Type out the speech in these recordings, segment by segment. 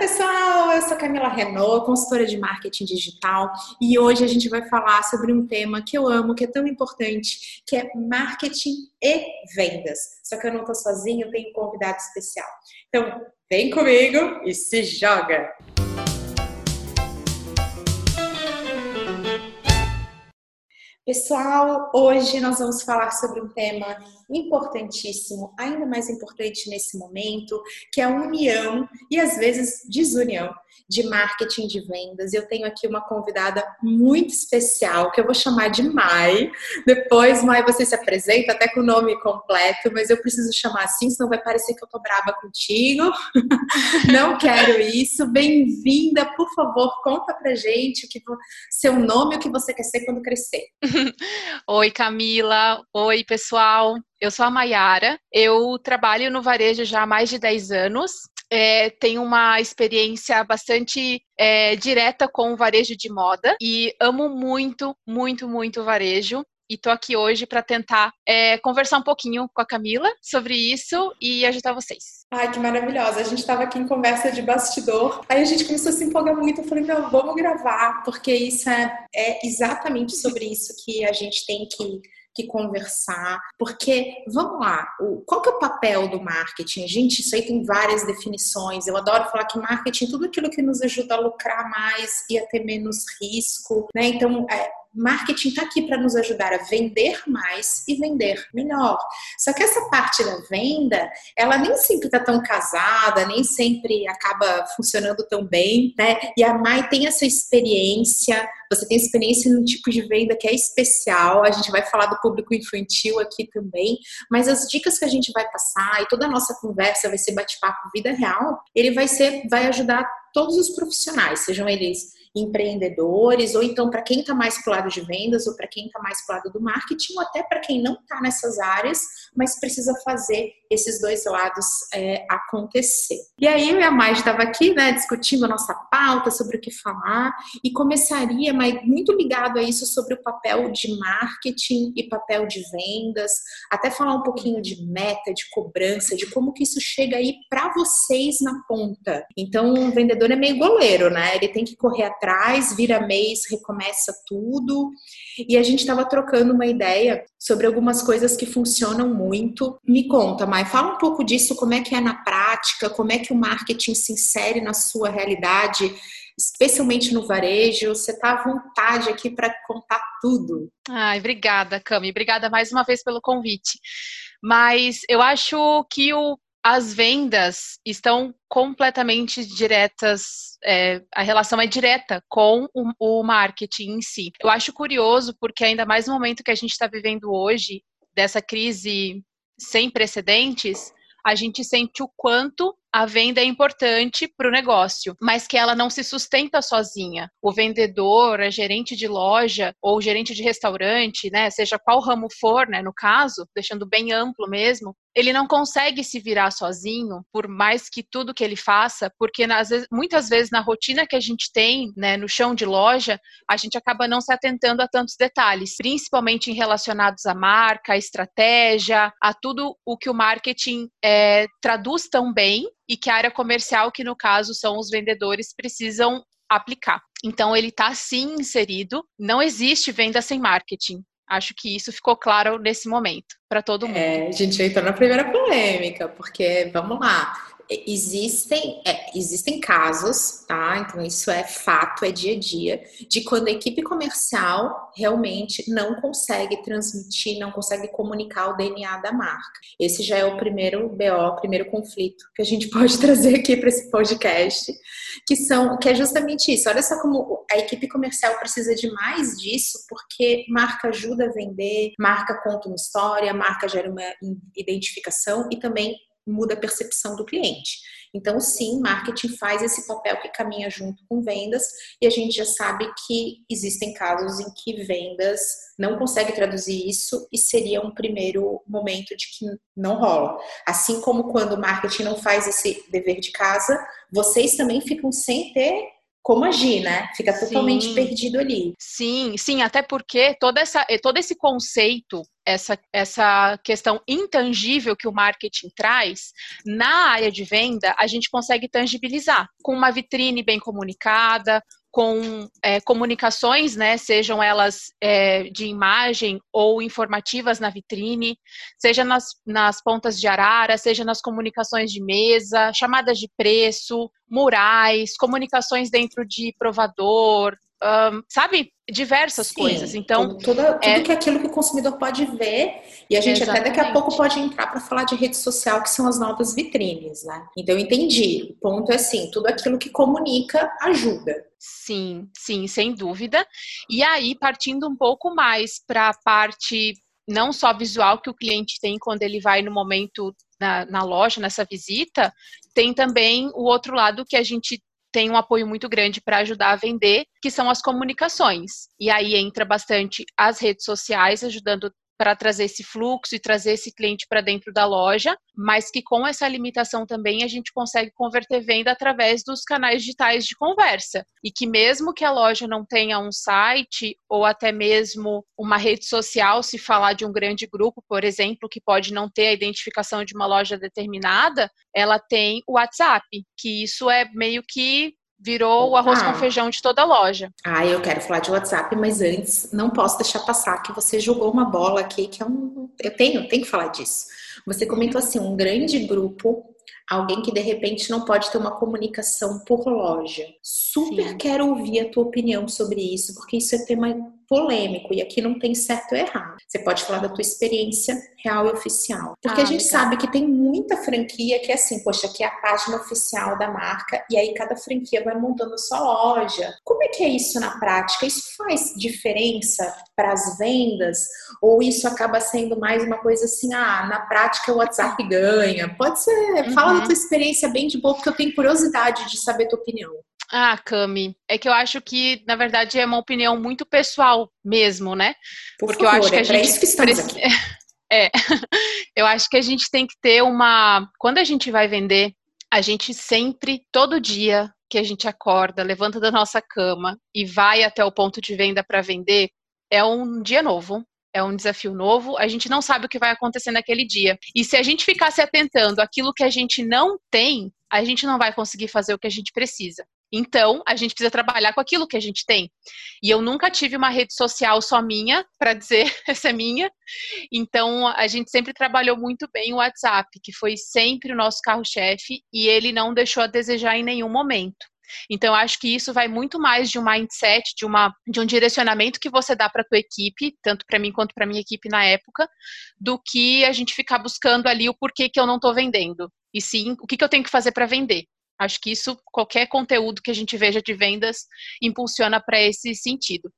pessoal, eu sou Camila Renault, consultora de marketing digital, e hoje a gente vai falar sobre um tema que eu amo, que é tão importante, que é marketing e vendas. Só que eu não tô sozinha, eu tenho um convidado especial. Então, vem comigo e se joga! Pessoal, hoje nós vamos falar sobre um tema importantíssimo, ainda mais importante nesse momento, que é a união e às vezes desunião de marketing de vendas. Eu tenho aqui uma convidada muito especial que eu vou chamar de Mai. Depois, Mai, você se apresenta até com o nome completo, mas eu preciso chamar assim, senão vai parecer que eu tô brava contigo. Não quero isso. Bem-vinda, por favor, conta pra gente o que seu nome, o que você quer ser quando crescer. Oi, Camila. Oi, pessoal. Eu sou a Maiara, eu trabalho no varejo já há mais de 10 anos. É, tenho uma experiência bastante é, direta com o varejo de moda e amo muito, muito, muito o varejo. E tô aqui hoje para tentar é, conversar um pouquinho com a Camila sobre isso e ajudar vocês. Ai, que maravilhosa. A gente estava aqui em conversa de bastidor, aí a gente começou a se empolgar muito. Eu falei, não, vamos gravar, porque isso é, é exatamente sobre isso que a gente tem que que conversar, porque vamos lá, o, qual que é o papel do marketing? Gente, isso aí tem várias definições. Eu adoro falar que marketing é tudo aquilo que nos ajuda a lucrar mais e a ter menos risco, né? Então, é, marketing está aqui para nos ajudar a vender mais e vender melhor. Só que essa parte da venda, ela nem sempre está tão casada, nem sempre acaba funcionando tão bem, né? E a Mai tem essa experiência, você tem experiência no tipo de venda que é especial. A gente vai falar do público infantil aqui também, mas as dicas que a gente vai passar e toda a nossa conversa vai ser bate-papo vida real, ele vai ser vai ajudar todos os profissionais, sejam eles empreendedores, ou então para quem está mais para lado de vendas, ou para quem está mais para lado do marketing, ou até para quem não está nessas áreas, mas precisa fazer esses dois lados é, acontecer. E aí eu e a Mai estava aqui, né, discutindo a nossa pauta sobre o que falar, e começaria, mas muito ligado a isso sobre o papel de marketing e papel de vendas, até falar um pouquinho de meta, de cobrança, de como que isso chega aí para vocês na ponta. Então, o vendedor é meio goleiro, né? Ele tem que correr vira mês, recomeça tudo. E a gente estava trocando uma ideia sobre algumas coisas que funcionam muito. Me conta, Mai, fala um pouco disso, como é que é na prática, como é que o marketing se insere na sua realidade, especialmente no varejo. Você está à vontade aqui para contar tudo. Ai, obrigada, Cami. Obrigada mais uma vez pelo convite. Mas eu acho que o as vendas estão completamente diretas, é, a relação é direta com o, o, marketing em si. Eu acho curioso porque ainda mais no momento que a gente está vivendo hoje, dessa crise sem precedentes, a gente sente o quanto a venda é importante para o negócio, mas que ela não se sustenta sozinha. O vendedor, a gerente de loja ou gerente de restaurante, né, seja qual ramo for, né, no caso, deixando bem amplo mesmo, ele não consegue se virar sozinho, por mais que tudo que ele faça, porque muitas vezes na rotina que a gente tem, né, no chão de loja, a gente acaba não se atentando a tantos detalhes, principalmente relacionados à marca, à estratégia, a tudo o que o marketing é, traduz tão bem e que a área comercial, que no caso são os vendedores, precisam aplicar. Então, ele está sim inserido. Não existe venda sem marketing. Acho que isso ficou claro nesse momento para todo mundo. É, a gente entrou na primeira polêmica, porque vamos lá existem, é, existem casos, tá? Então isso é fato, é dia a dia, de quando a equipe comercial realmente não consegue transmitir, não consegue comunicar o DNA da marca. Esse já é o primeiro BO, o primeiro conflito que a gente pode trazer aqui para esse podcast, que são, que é justamente isso. Olha só como a equipe comercial precisa de mais disso, porque marca ajuda a vender, marca conta uma história, marca gera uma identificação e também muda a percepção do cliente. Então, sim, marketing faz esse papel que caminha junto com vendas, e a gente já sabe que existem casos em que vendas não consegue traduzir isso e seria um primeiro momento de que não rola. Assim como quando o marketing não faz esse dever de casa, vocês também ficam sem ter como agir, né? Fica totalmente sim. perdido ali. Sim, sim, até porque toda essa, todo esse conceito, essa, essa questão intangível que o marketing traz, na área de venda, a gente consegue tangibilizar com uma vitrine bem comunicada, com é, comunicações, né, sejam elas é, de imagem ou informativas na vitrine, seja nas, nas pontas de arara, seja nas comunicações de mesa, chamadas de preço, murais, comunicações dentro de provador, um, sabe? Diversas Sim, coisas. Então, tudo, tudo é... que é aquilo que o consumidor pode ver, e a gente Exatamente. até daqui a pouco pode entrar para falar de rede social, que são as novas vitrines, né? Então, eu entendi. O ponto é assim: tudo aquilo que comunica ajuda. Sim, sim, sem dúvida. E aí, partindo um pouco mais para a parte não só visual que o cliente tem quando ele vai no momento na, na, loja, nessa visita, tem também o outro lado que a gente tem um apoio muito grande para ajudar a vender, que são as comunicações. E aí entra bastante as redes sociais, ajudando para trazer esse fluxo e trazer esse cliente para dentro da loja, mas que com essa limitação também a gente consegue converter venda através dos canais digitais de conversa. E que mesmo que a loja não tenha um site ou até mesmo uma rede social, se falar de um grande grupo, por exemplo, que pode não ter a identificação de uma loja determinada, ela tem o WhatsApp, que isso é meio que virou o arroz ah. com feijão de toda loja. Ah, eu quero falar de WhatsApp, mas antes não posso deixar passar que você jogou uma bola aqui que é um, eu tenho, tenho que falar disso. Você comentou assim, um grande grupo, alguém que de repente não pode ter uma comunicação por loja. Super Sim. quero ouvir a tua opinião sobre isso, porque isso é tema polêmico e aqui não tem certo ou errado. Você pode falar da tua experiência real e oficial. Porque ah, a gente legal. sabe que tem muita franquia que é assim, poxa, aqui é a página oficial da marca e aí cada franquia vai montando a sua loja. Como é que é isso na prática? Isso faz diferença para as vendas? Ou isso acaba sendo mais uma coisa assim, ah, na prática o WhatsApp ganha? Pode ser, uhum. fala da tua experiência bem de boa, porque eu tenho curiosidade de saber a tua opinião. Ah, Cami, é que eu acho que, na verdade, é uma opinião muito pessoal mesmo, né? Por Porque favor, eu acho que a é gente. Isso que estamos aqui. É, eu acho que a gente tem que ter uma. Quando a gente vai vender, a gente sempre, todo dia que a gente acorda, levanta da nossa cama e vai até o ponto de venda para vender, é um dia novo, é um desafio novo, a gente não sabe o que vai acontecer naquele dia. E se a gente ficar se atentando àquilo que a gente não tem, a gente não vai conseguir fazer o que a gente precisa. Então, a gente precisa trabalhar com aquilo que a gente tem. E eu nunca tive uma rede social só minha, para dizer essa é minha. Então, a gente sempre trabalhou muito bem o WhatsApp, que foi sempre o nosso carro-chefe, e ele não deixou a desejar em nenhum momento. Então, acho que isso vai muito mais de um mindset, de, uma, de um direcionamento que você dá para a tua equipe, tanto para mim quanto para minha equipe na época, do que a gente ficar buscando ali o porquê que eu não estou vendendo. E sim, o que, que eu tenho que fazer para vender. Acho que isso, qualquer conteúdo que a gente veja de vendas, impulsiona para esse sentido.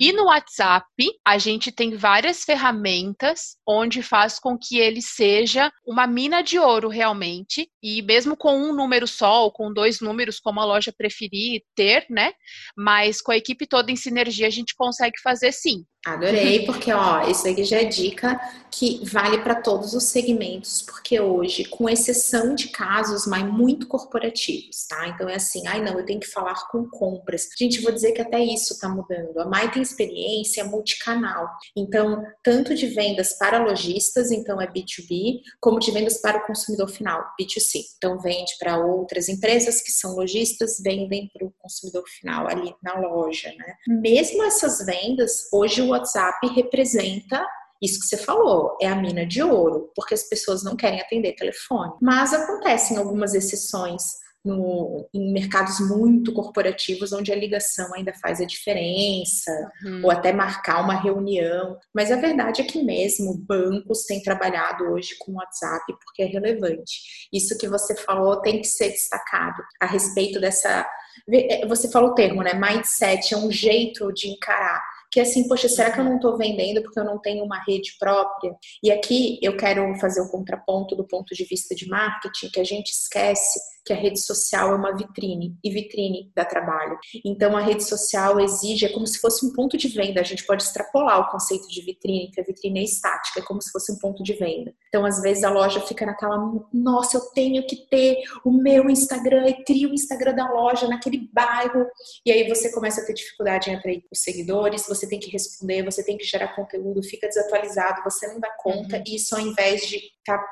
E no WhatsApp, a gente tem várias ferramentas onde faz com que ele seja uma mina de ouro realmente, e mesmo com um número só ou com dois números, como a loja preferir ter, né? Mas com a equipe toda em sinergia, a gente consegue fazer sim. Adorei, porque ó, isso aqui já é dica que vale para todos os segmentos, porque hoje, com exceção de casos, mas muito corporativos, tá? Então é assim, ai não, eu tenho que falar com compras. Gente, vou dizer que até isso tá mudando. A Mai tem experiência multicanal. Então, tanto de vendas para lojistas, então é B2B, como de vendas para o consumidor final, B2C. Então, vende para outras empresas que são lojistas, vendem para o consumidor final ali na loja, né? Mesmo essas vendas, hoje o WhatsApp representa isso que você falou, é a mina de ouro, porque as pessoas não querem atender telefone. Mas acontecem algumas exceções no, em mercados muito corporativos, onde a ligação ainda faz a diferença, uhum. ou até marcar uma reunião. Mas a verdade é que mesmo bancos têm trabalhado hoje com o WhatsApp porque é relevante. Isso que você falou tem que ser destacado a respeito dessa. É, você falou o termo, né? Mindset é um jeito de encarar que é assim, poxa, será que eu não estou vendendo porque eu não tenho uma rede própria? E aqui eu quero fazer o contraponto do ponto de vista de marketing, que a gente esquece que a rede social é uma vitrine e vitrine dá trabalho. Então a rede social exige, é como se fosse um ponto de venda. A gente pode extrapolar o conceito de vitrine, que a vitrine é estática, é como se fosse um ponto de venda. Então às vezes a loja fica naquela, nossa, eu tenho que ter o meu Instagram e cria o Instagram da loja naquele bairro. E aí você começa a ter dificuldade em atrair os seguidores, você tem que responder, você tem que gerar conteúdo, fica desatualizado, você não dá conta. Uhum. E isso ao invés de estar tá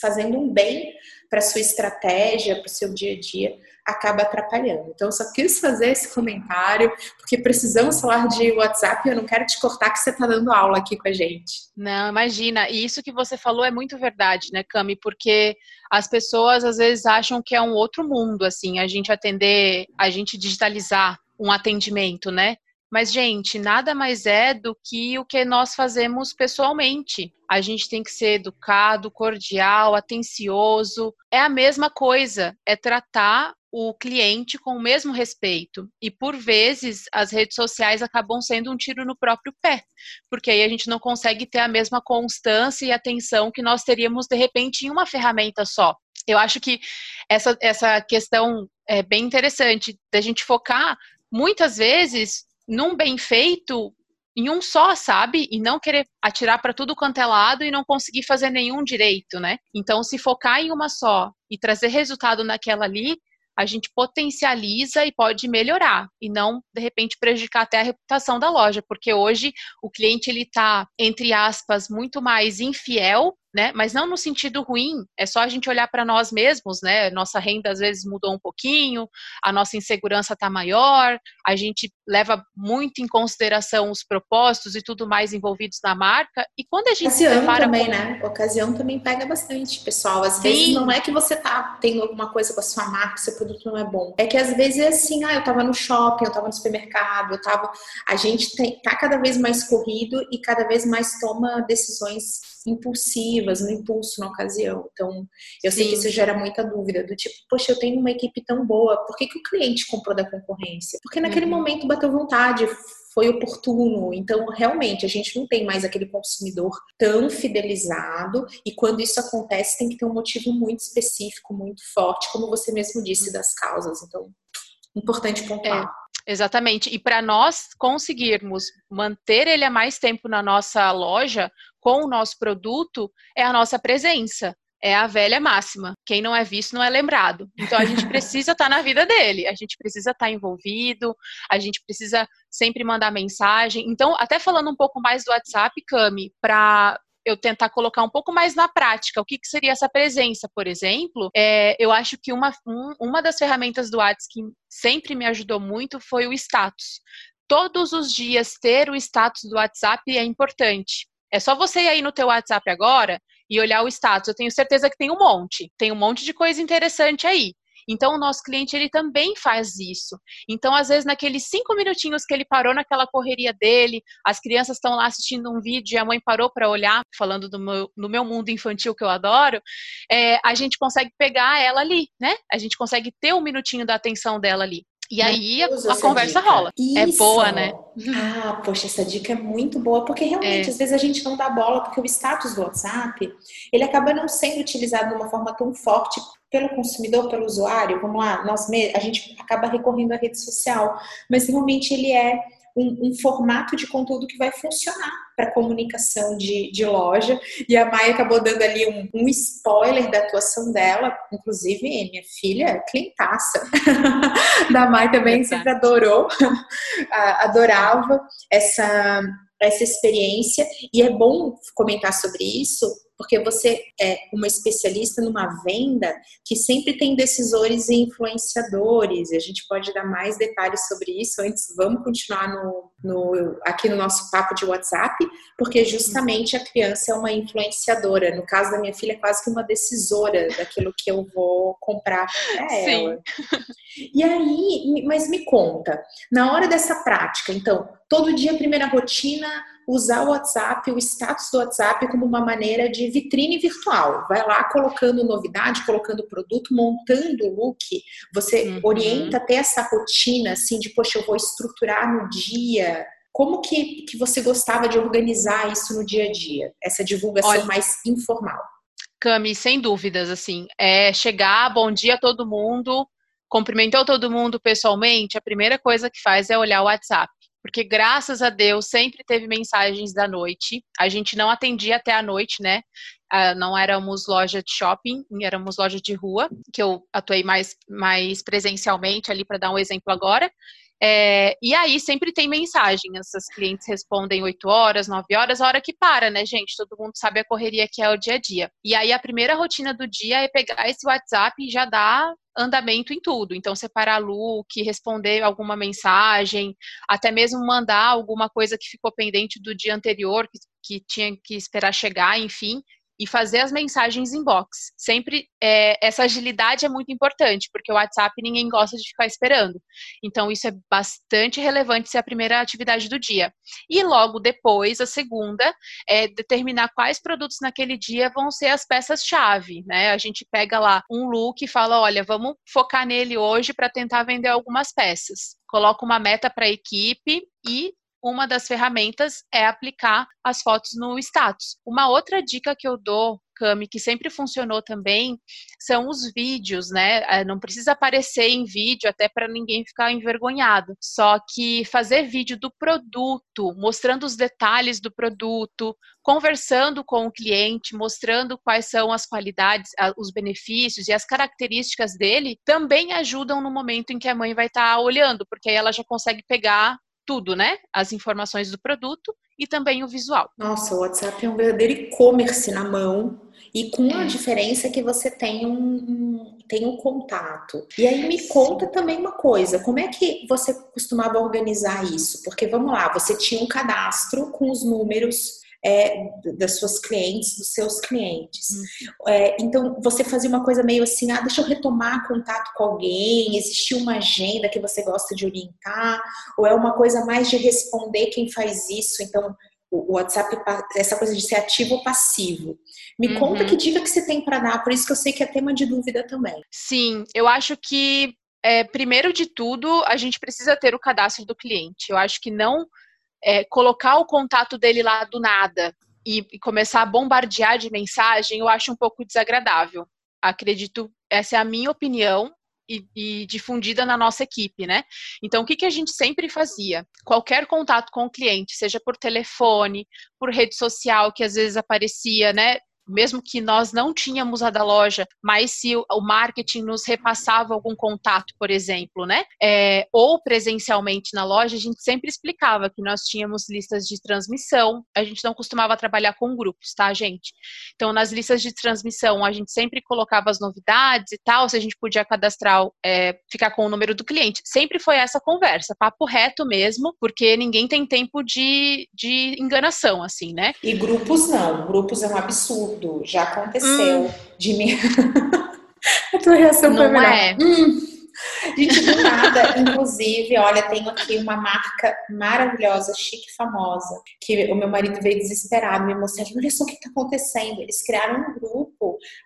fazendo um bem para sua estratégia, para o seu dia a dia, acaba atrapalhando. Então, eu só quis fazer esse comentário, porque precisamos falar de WhatsApp e eu não quero te cortar que você está dando aula aqui com a gente. Não, imagina. E isso que você falou é muito verdade, né, Cami? Porque as pessoas às vezes acham que é um outro mundo, assim, a gente atender, a gente digitalizar um atendimento, né? Mas, gente, nada mais é do que o que nós fazemos pessoalmente. A gente tem que ser educado, cordial, atencioso. É a mesma coisa, é tratar o cliente com o mesmo respeito. E por vezes as redes sociais acabam sendo um tiro no próprio pé, porque aí a gente não consegue ter a mesma constância e atenção que nós teríamos de repente em uma ferramenta só. Eu acho que essa, essa questão é bem interessante da gente focar muitas vezes num bem feito em um só, sabe? E não querer atirar para tudo quanto é lado e não conseguir fazer nenhum direito, né? Então, se focar em uma só e trazer resultado naquela ali, a gente potencializa e pode melhorar e não de repente prejudicar até a reputação da loja, porque hoje o cliente ele está entre aspas muito mais infiel né? Mas não no sentido ruim, é só a gente olhar para nós mesmos, né? Nossa renda às vezes mudou um pouquinho, a nossa insegurança está maior, a gente leva muito em consideração os propósitos e tudo mais envolvidos na marca. E quando a gente ocasião também, com... né? Ocasião também pega bastante, pessoal. Às Sim. vezes não é que você tá tendo alguma coisa com a sua marca, seu produto não é bom. É que às vezes é assim, ah, eu tava no shopping, eu tava no supermercado, eu tava. A gente tem, tá cada vez mais corrido e cada vez mais toma decisões impulsivas, no impulso na ocasião. Então, eu Sim. sei que isso gera muita dúvida, do tipo, poxa, eu tenho uma equipe tão boa, por que, que o cliente comprou da concorrência? Porque naquele uhum. momento bateu vontade, foi oportuno. Então, realmente, a gente não tem mais aquele consumidor tão fidelizado, e quando isso acontece, tem que ter um motivo muito específico, muito forte, como você mesmo disse, uhum. das causas. Então, importante pontuar. É. Exatamente. E para nós conseguirmos manter ele há mais tempo na nossa loja, com o nosso produto é a nossa presença. É a velha máxima. Quem não é visto não é lembrado. Então a gente precisa estar tá na vida dele, a gente precisa estar tá envolvido, a gente precisa sempre mandar mensagem. Então, até falando um pouco mais do WhatsApp, Cami, para eu tentar colocar um pouco mais na prática o que, que seria essa presença, por exemplo, é, eu acho que uma, um, uma das ferramentas do WhatsApp que sempre me ajudou muito foi o status. Todos os dias ter o status do WhatsApp é importante. É só você ir aí no teu WhatsApp agora e olhar o status. Eu tenho certeza que tem um monte. Tem um monte de coisa interessante aí. Então, o nosso cliente, ele também faz isso. Então, às vezes, naqueles cinco minutinhos que ele parou naquela correria dele, as crianças estão lá assistindo um vídeo e a mãe parou para olhar, falando do meu, meu mundo infantil que eu adoro, é, a gente consegue pegar ela ali, né? A gente consegue ter um minutinho da atenção dela ali. E aí a, a conversa dica. rola. Isso. É boa, né? Ah, poxa, essa dica é muito boa, porque realmente é. às vezes a gente não dá bola, porque o status do WhatsApp, ele acaba não sendo utilizado de uma forma tão forte pelo consumidor, pelo usuário. Vamos lá, nós a gente acaba recorrendo à rede social, mas realmente ele é um, um, formato de conteúdo que vai funcionar para comunicação de, de, loja. E a Maia acabou dando ali um, um spoiler da atuação dela, inclusive minha filha, clientaça da Maia também sempre adorou, adorava essa essa experiência. E é bom comentar sobre isso porque você é uma especialista numa venda que sempre tem decisores e influenciadores. E a gente pode dar mais detalhes sobre isso. Antes, vamos continuar no, no, aqui no nosso papo de WhatsApp, porque justamente a criança é uma influenciadora. No caso da minha filha, é quase que uma decisora daquilo que eu vou comprar para ela. E aí, mas me conta, na hora dessa prática, então, todo dia, primeira rotina, usar o WhatsApp, o status do WhatsApp como uma maneira de vitrine virtual. Vai lá colocando novidade, colocando produto, montando o look. Você uhum. orienta até essa rotina assim de, poxa, eu vou estruturar no dia. Como que, que você gostava de organizar isso no dia a dia? Essa divulgação Olha, mais informal? Cami, sem dúvidas, assim, é chegar, bom dia a todo mundo, cumprimentou todo mundo pessoalmente, a primeira coisa que faz é olhar o WhatsApp. Porque graças a Deus sempre teve mensagens da noite. A gente não atendia até a noite, né? Uh, não éramos loja de shopping, éramos loja de rua, que eu atuei mais, mais presencialmente ali para dar um exemplo agora. É, e aí sempre tem mensagem, essas clientes respondem 8 horas, 9 horas, a hora que para, né, gente? Todo mundo sabe a correria que é o dia a dia. E aí a primeira rotina do dia é pegar esse WhatsApp e já dar andamento em tudo. Então, separar look, responder alguma mensagem, até mesmo mandar alguma coisa que ficou pendente do dia anterior, que, que tinha que esperar chegar, enfim e fazer as mensagens inbox. Sempre é, essa agilidade é muito importante, porque o WhatsApp ninguém gosta de ficar esperando. Então, isso é bastante relevante ser a primeira atividade do dia. E logo depois, a segunda, é determinar quais produtos naquele dia vão ser as peças-chave. Né? A gente pega lá um look e fala: olha, vamos focar nele hoje para tentar vender algumas peças. Coloca uma meta para a equipe e uma das ferramentas é aplicar as fotos no status. Uma outra dica que eu dou Cami, que sempre funcionou também, são os vídeos, né? É, não precisa aparecer em vídeo até para ninguém ficar envergonhado. Só que fazer vídeo do produto, mostrando os detalhes do produto, conversando com o cliente, mostrando quais são as qualidades, os benefícios e as características dele, também ajudam no momento em que a mãe vai estar tá olhando, porque aí ela já consegue pegar tudo, né? As informações do produto e também o visual. Nossa, o WhatsApp é um verdadeiro e-commerce na mão e com a é. diferença que você tem um, tem um contato. E aí me conta também uma coisa, como é que você costumava organizar isso? Porque vamos lá, você tinha um cadastro com os números é, das suas clientes, dos seus clientes. Hum. É, então, você fazia uma coisa meio assim, ah, deixa eu retomar contato com alguém, existia uma agenda que você gosta de orientar, ou é uma coisa mais de responder quem faz isso, então o WhatsApp, essa coisa de ser ativo ou passivo. Me uhum. conta que dica que você tem para dar, por isso que eu sei que é tema de dúvida também. Sim, eu acho que, é, primeiro de tudo, a gente precisa ter o cadastro do cliente. Eu acho que não é, colocar o contato dele lá do nada e, e começar a bombardear de mensagem, eu acho um pouco desagradável. Acredito, essa é a minha opinião, e, e, difundida na nossa equipe, né? Então, o que, que a gente sempre fazia? Qualquer contato com o cliente, seja por telefone, por rede social, que às vezes aparecia, né? Mesmo que nós não tínhamos a da loja, mas se o marketing nos repassava algum contato, por exemplo, né? É, ou presencialmente na loja, a gente sempre explicava que nós tínhamos listas de transmissão, a gente não costumava trabalhar com grupos, tá, gente? Então, nas listas de transmissão, a gente sempre colocava as novidades e tal, se a gente podia cadastrar, é, ficar com o número do cliente. Sempre foi essa conversa, papo reto mesmo, porque ninguém tem tempo de, de enganação, assim, né? E grupos não, grupos é um absurdo tudo. Já aconteceu hum. de mim. a tua reação Não foi melhor. É. Hum. Gente, do nada, inclusive, olha, tenho aqui uma marca maravilhosa, chique, famosa, que o meu marido veio desesperado me mostrar, olha só o que está acontecendo. Eles criaram um grupo.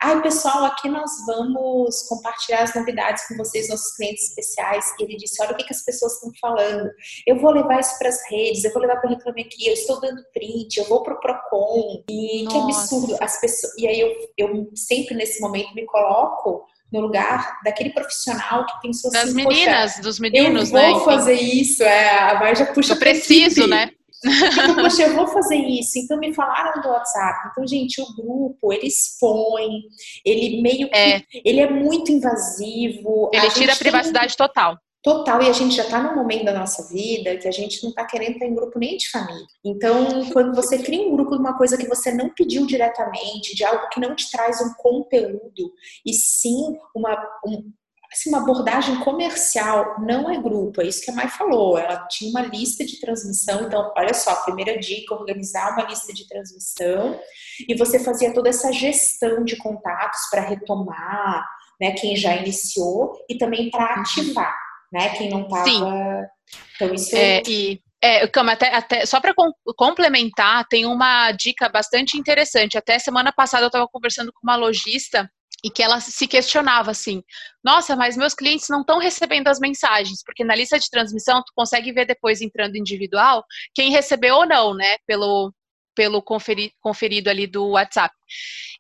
Ai, pessoal, aqui nós vamos compartilhar as novidades com vocês, nossos clientes especiais. E ele disse, olha o que, que as pessoas estão falando. Eu vou levar isso para as redes, eu vou levar para o Reclame Aqui, eu estou dando print, eu vou para o Procon. E Nossa. que absurdo. As pessoas... E aí eu, eu sempre nesse momento me coloco no lugar daquele profissional que pensou das assim, meninas, dos meninos, eu né? vou fazer isso, é, a já puxa Eu preciso, né? Então, poxa, eu vou fazer isso. Então, me falaram do WhatsApp. Então, gente, o grupo, ele expõe, ele meio que. É. Ele é muito invasivo. Ele a tira a privacidade tem... total. Total, e a gente já está num momento da nossa vida que a gente não está querendo estar em grupo nem de família. Então, quando você cria um grupo de uma coisa que você não pediu diretamente, de algo que não te traz um conteúdo, e sim uma, um, assim, uma abordagem comercial, não é grupo, é isso que a Mai falou. Ela tinha uma lista de transmissão, então, olha só, primeira dica, organizar uma lista de transmissão, e você fazia toda essa gestão de contatos para retomar, né, quem já iniciou, e também para ativar né? Quem não estava. Então, isso é. E... É, até, até, só para complementar, tem uma dica bastante interessante. Até semana passada eu estava conversando com uma lojista e que ela se questionava assim: nossa, mas meus clientes não estão recebendo as mensagens, porque na lista de transmissão tu consegue ver depois entrando individual quem recebeu ou não, né? Pelo, pelo conferi, conferido ali do WhatsApp.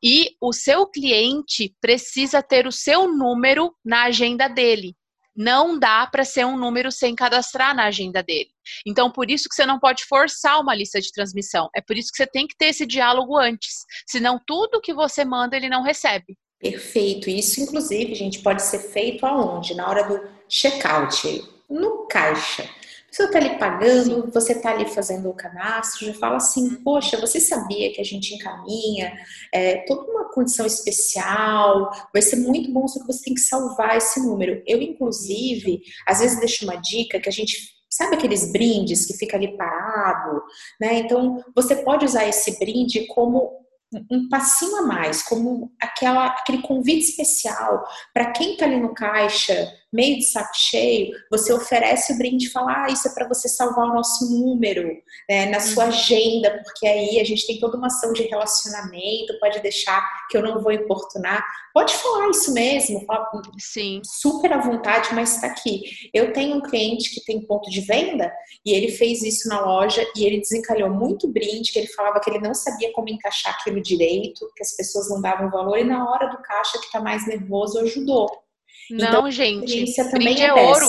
E o seu cliente precisa ter o seu número na agenda dele. Não dá para ser um número sem cadastrar na agenda dele. Então, por isso que você não pode forçar uma lista de transmissão. É por isso que você tem que ter esse diálogo antes. Senão, tudo que você manda, ele não recebe. Perfeito. Isso, inclusive, gente, pode ser feito aonde? Na hora do check-out, no caixa. Você está ali pagando, você está ali fazendo o cadastro, já fala assim, uhum. poxa, você sabia que a gente encaminha é, toda uma condição especial, vai ser muito bom, só que você tem que salvar esse número. Eu, inclusive, às vezes deixo uma dica que a gente Sabe aqueles brindes que fica ali parado, né? Então, você pode usar esse brinde como um passinho a mais, como aquela, aquele convite especial para quem está ali no caixa meio de saco cheio, você oferece o brinde e fala, ah, isso é para você salvar o nosso número né, na sua uhum. agenda, porque aí a gente tem toda uma ação de relacionamento, pode deixar que eu não vou importunar. Pode falar isso mesmo, fala Sim. super à vontade, mas está aqui. Eu tenho um cliente que tem ponto de venda e ele fez isso na loja e ele desencalhou muito brinde, que ele falava que ele não sabia como encaixar aquilo direito, que as pessoas não davam valor, e na hora do caixa que está mais nervoso ajudou. Não, então, gente, brinde é, é ouro.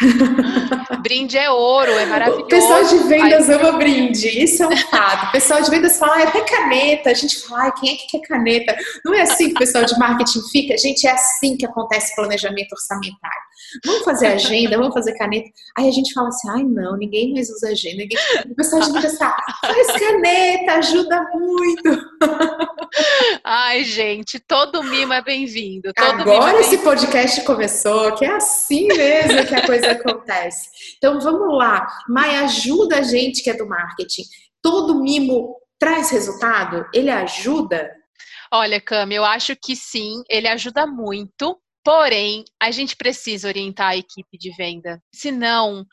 brinde é ouro, é maravilhoso. O pessoal de vendas Ai, ama brinde, isso é um fato. O pessoal de vendas fala, ah, é caneta. A gente fala, ah, quem é que quer caneta? Não é assim que o pessoal de marketing fica. Gente, é assim que acontece planejamento orçamentário. Vamos fazer agenda, vamos fazer caneta. Aí a gente fala assim, ai não, ninguém mais usa agenda. Ninguém... O pessoal de vendas fala, faz caneta, ajuda muito. Ai, gente, todo mimo é bem-vindo. Agora é esse podcast começou, que é assim mesmo que a coisa acontece. Então vamos lá. Maia, ajuda a gente que é do marketing. Todo mimo traz resultado? Ele ajuda? Olha, Cami, eu acho que sim, ele ajuda muito. Porém, a gente precisa orientar a equipe de venda. Senão,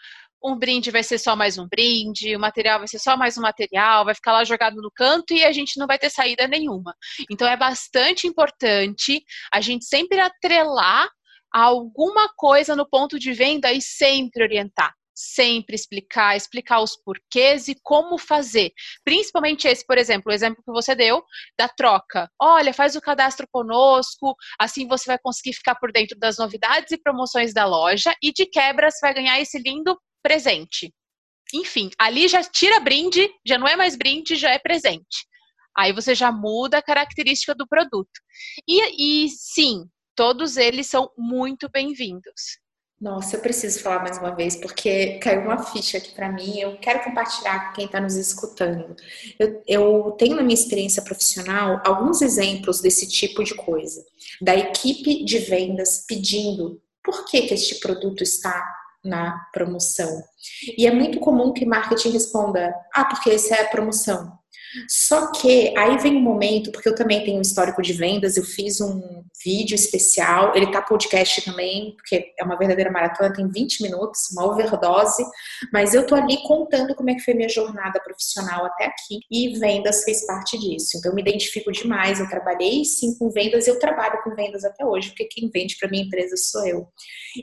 um brinde vai ser só mais um brinde, o material vai ser só mais um material, vai ficar lá jogado no canto e a gente não vai ter saída nenhuma. Então é bastante importante a gente sempre atrelar alguma coisa no ponto de venda e sempre orientar. Sempre explicar, explicar os porquês e como fazer. Principalmente esse, por exemplo, o exemplo que você deu da troca. Olha, faz o cadastro conosco, assim você vai conseguir ficar por dentro das novidades e promoções da loja e de quebra você vai ganhar esse lindo presente. Enfim, ali já tira brinde, já não é mais brinde, já é presente. Aí você já muda a característica do produto. E, e sim, todos eles são muito bem-vindos. Nossa, eu preciso falar mais uma vez, porque caiu uma ficha aqui para mim. Eu quero compartilhar com quem está nos escutando. Eu, eu, tenho na minha experiência profissional alguns exemplos desse tipo de coisa. Da equipe de vendas pedindo por que, que este produto está na promoção. E é muito comum que marketing responda: ah, porque essa é a promoção. Só que aí vem um momento, porque eu também tenho um histórico de vendas, eu fiz um vídeo especial, ele tá podcast também, porque é uma verdadeira maratona, tem 20 minutos, uma overdose, mas eu tô ali contando como é que foi minha jornada profissional até aqui. E vendas fez parte disso. Então eu me identifico demais, eu trabalhei sim com vendas, eu trabalho com vendas até hoje, porque quem vende para minha empresa sou eu.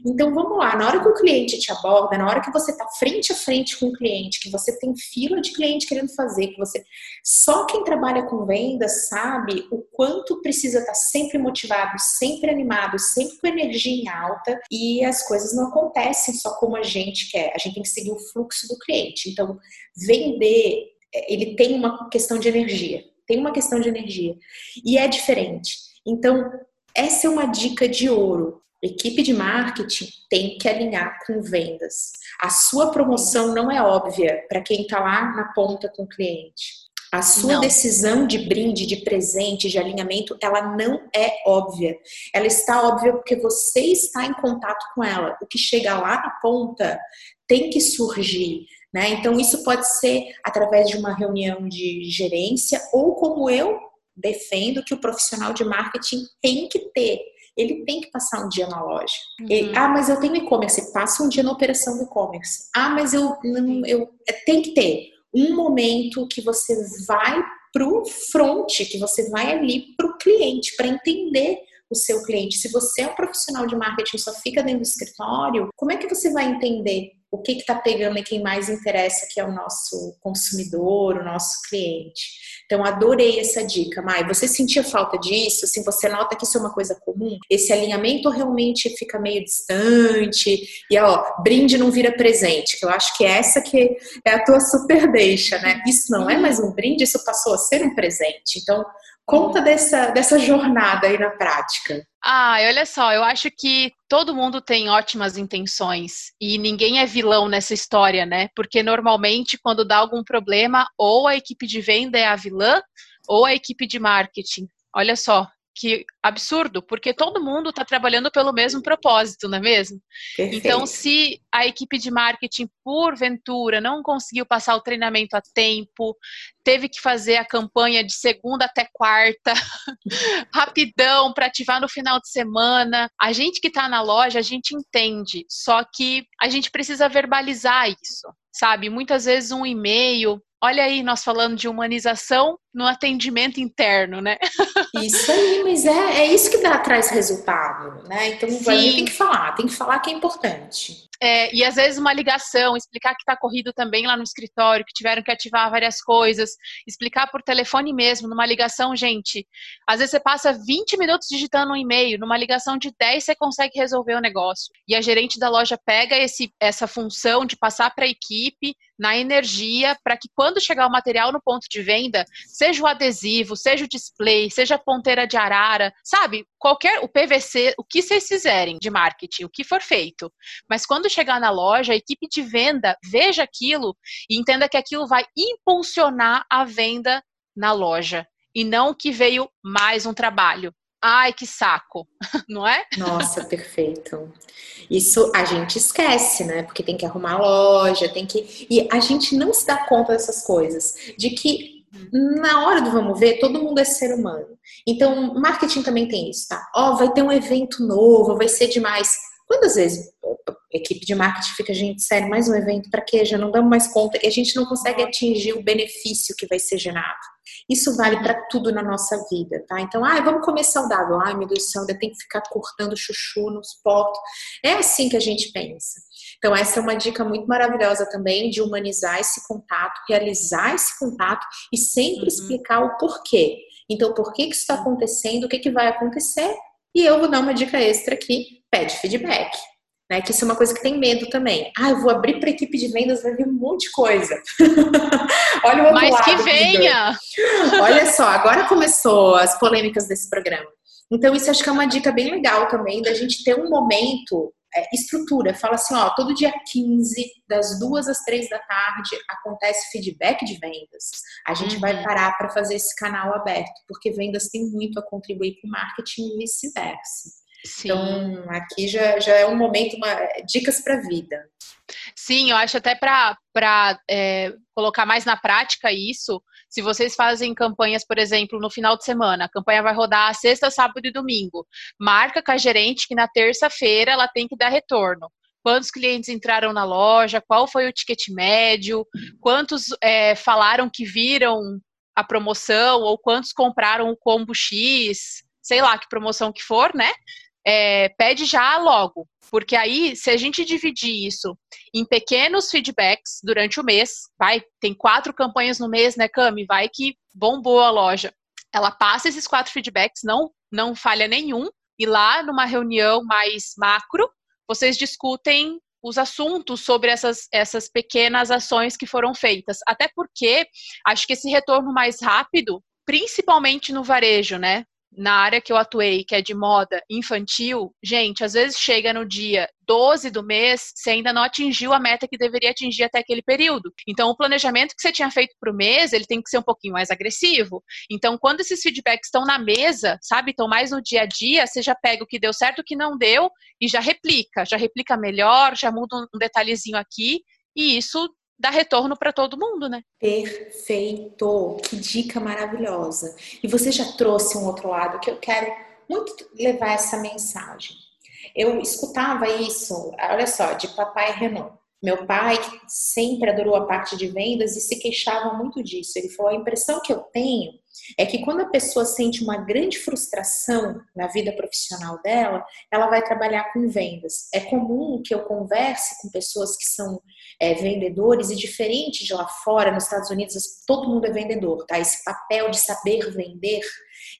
Então vamos lá, na hora que o cliente te aborda, na hora que você tá frente a frente com o cliente, que você tem fila de cliente querendo fazer, que você só quem trabalha com vendas sabe o quanto precisa estar sempre motivado, sempre animado, sempre com energia em alta e as coisas não acontecem só como a gente quer. A gente tem que seguir o fluxo do cliente. Então, vender, é, ele tem uma questão de energia. Tem uma questão de energia. E é diferente. Então, essa é uma dica de ouro. Equipe de marketing tem que alinhar com vendas. A sua promoção não é óbvia para quem está lá na ponta com o cliente. A sua não. decisão de brinde, de presente, de alinhamento, ela não é óbvia. Ela está óbvia porque você está em contato com ela. O que chega lá na ponta tem que surgir. Né? Então, isso pode ser através de uma reunião de gerência ou como eu defendo que o profissional de marketing tem que ter. Ele tem que passar um dia na loja. Uhum. Ele, ah, mas eu tenho e-commerce. Passa um dia na operação do e-commerce. Ah, mas eu não, eu tem que ter um momento que você vai para o front, que você vai ali para o cliente, para entender o seu cliente. Se você é um profissional de marketing só fica dentro do escritório, como é que você vai entender o que está pegando e quem mais interessa, que é o nosso consumidor, o nosso cliente. Então, adorei essa dica, Mai. Você sentia falta disso? Assim, você nota que isso é uma coisa comum? Esse alinhamento realmente fica meio distante? E, ó, brinde não vira presente, que eu acho que é essa que é a tua super deixa, né? Isso não é mais um brinde, isso passou a ser um presente. Então, Conta dessa, dessa jornada aí na prática. Ah, olha só, eu acho que todo mundo tem ótimas intenções e ninguém é vilão nessa história, né? Porque normalmente, quando dá algum problema, ou a equipe de venda é a vilã ou a equipe de marketing. Olha só, que absurdo, porque todo mundo está trabalhando pelo mesmo propósito, não é mesmo? Perfeito. Então, se a equipe de marketing, porventura, não conseguiu passar o treinamento a tempo, teve que fazer a campanha de segunda até quarta, rapidão, para ativar no final de semana, a gente que está na loja, a gente entende, só que a gente precisa verbalizar isso, sabe? Muitas vezes um e-mail, Olha aí, nós falando de humanização no atendimento interno, né? Isso aí, mas é, é isso que dá, traz resultado, né? Então, tem que falar, tem que falar que é importante. É, e às vezes uma ligação, explicar que está corrido também lá no escritório, que tiveram que ativar várias coisas, explicar por telefone mesmo, numa ligação, gente. Às vezes você passa 20 minutos digitando um e-mail, numa ligação de 10 você consegue resolver o negócio. E a gerente da loja pega esse, essa função de passar para a equipe na energia para que quando chegar o material no ponto de venda, seja o adesivo, seja o display, seja a ponteira de arara, sabe? Qualquer o PVC, o que vocês fizerem de marketing, o que for feito. Mas quando chegar na loja, a equipe de venda veja aquilo e entenda que aquilo vai impulsionar a venda na loja e não que veio mais um trabalho. Ai, que saco, não é? Nossa, perfeito. Isso a gente esquece, né? Porque tem que arrumar a loja, tem que. E a gente não se dá conta dessas coisas. De que na hora do vamos ver, todo mundo é ser humano. Então, marketing também tem isso, tá? Ó, oh, vai ter um evento novo, vai ser demais. Quantas vezes a equipe de marketing fica, gente, sério, mais um evento, para quê? Já não damos mais conta e a gente não consegue atingir o benefício que vai ser gerado. Isso vale para tudo na nossa vida, tá? Então, ah, vamos comer saudável. Ai, meu Deus do céu, ainda tem que ficar cortando chuchu nos potos. É assim que a gente pensa. Então, essa é uma dica muito maravilhosa também de humanizar esse contato, realizar esse contato e sempre uhum. explicar o porquê. Então, por que, que isso está acontecendo, o que, que vai acontecer? E eu vou dar uma dica extra aqui: pede feedback. Né, que isso é uma coisa que tem medo também. Ah, eu vou abrir para equipe de vendas, vai vir um monte de coisa. Olha o outro Mas lado. Mas que venha! Olha só, agora começou as polêmicas desse programa. Então, isso acho que é uma dica bem legal também, da gente ter um momento, é, estrutura. Fala assim, ó, todo dia 15, das duas às três da tarde, acontece feedback de vendas. A gente uhum. vai parar para fazer esse canal aberto, porque vendas tem muito a contribuir com marketing e vice-versa. Então, aqui já, já é um momento, uma, dicas para a vida. Sim, eu acho até para é, colocar mais na prática isso, se vocês fazem campanhas, por exemplo, no final de semana, a campanha vai rodar sexta, sábado e domingo. Marca com a gerente que na terça-feira ela tem que dar retorno quantos clientes entraram na loja, qual foi o ticket médio, quantos é, falaram que viram a promoção, ou quantos compraram o combo X, sei lá que promoção que for, né? É, pede já logo. Porque aí, se a gente dividir isso em pequenos feedbacks durante o mês, vai, tem quatro campanhas no mês, né, Cami? Vai que bombou a loja. Ela passa esses quatro feedbacks, não, não falha nenhum, e lá numa reunião mais macro, vocês discutem os assuntos sobre essas, essas pequenas ações que foram feitas. Até porque acho que esse retorno mais rápido, principalmente no varejo, né? Na área que eu atuei, que é de moda infantil, gente, às vezes chega no dia 12 do mês, você ainda não atingiu a meta que deveria atingir até aquele período. Então, o planejamento que você tinha feito para o mês, ele tem que ser um pouquinho mais agressivo. Então, quando esses feedbacks estão na mesa, sabe, estão mais no dia a dia, você já pega o que deu certo, o que não deu e já replica, já replica melhor, já muda um detalhezinho aqui e isso dá retorno para todo mundo, né? Perfeito! Que dica maravilhosa! E você já trouxe um outro lado que eu quero muito levar essa mensagem. Eu escutava isso, olha só, de papai Renan. Meu pai, sempre adorou a parte de vendas e se queixava muito disso. Ele falou: a impressão que eu tenho é que quando a pessoa sente uma grande frustração na vida profissional dela, ela vai trabalhar com vendas. É comum que eu converse com pessoas que são é, vendedores e diferente de lá fora, nos Estados Unidos, todo mundo é vendedor, tá? Esse papel de saber vender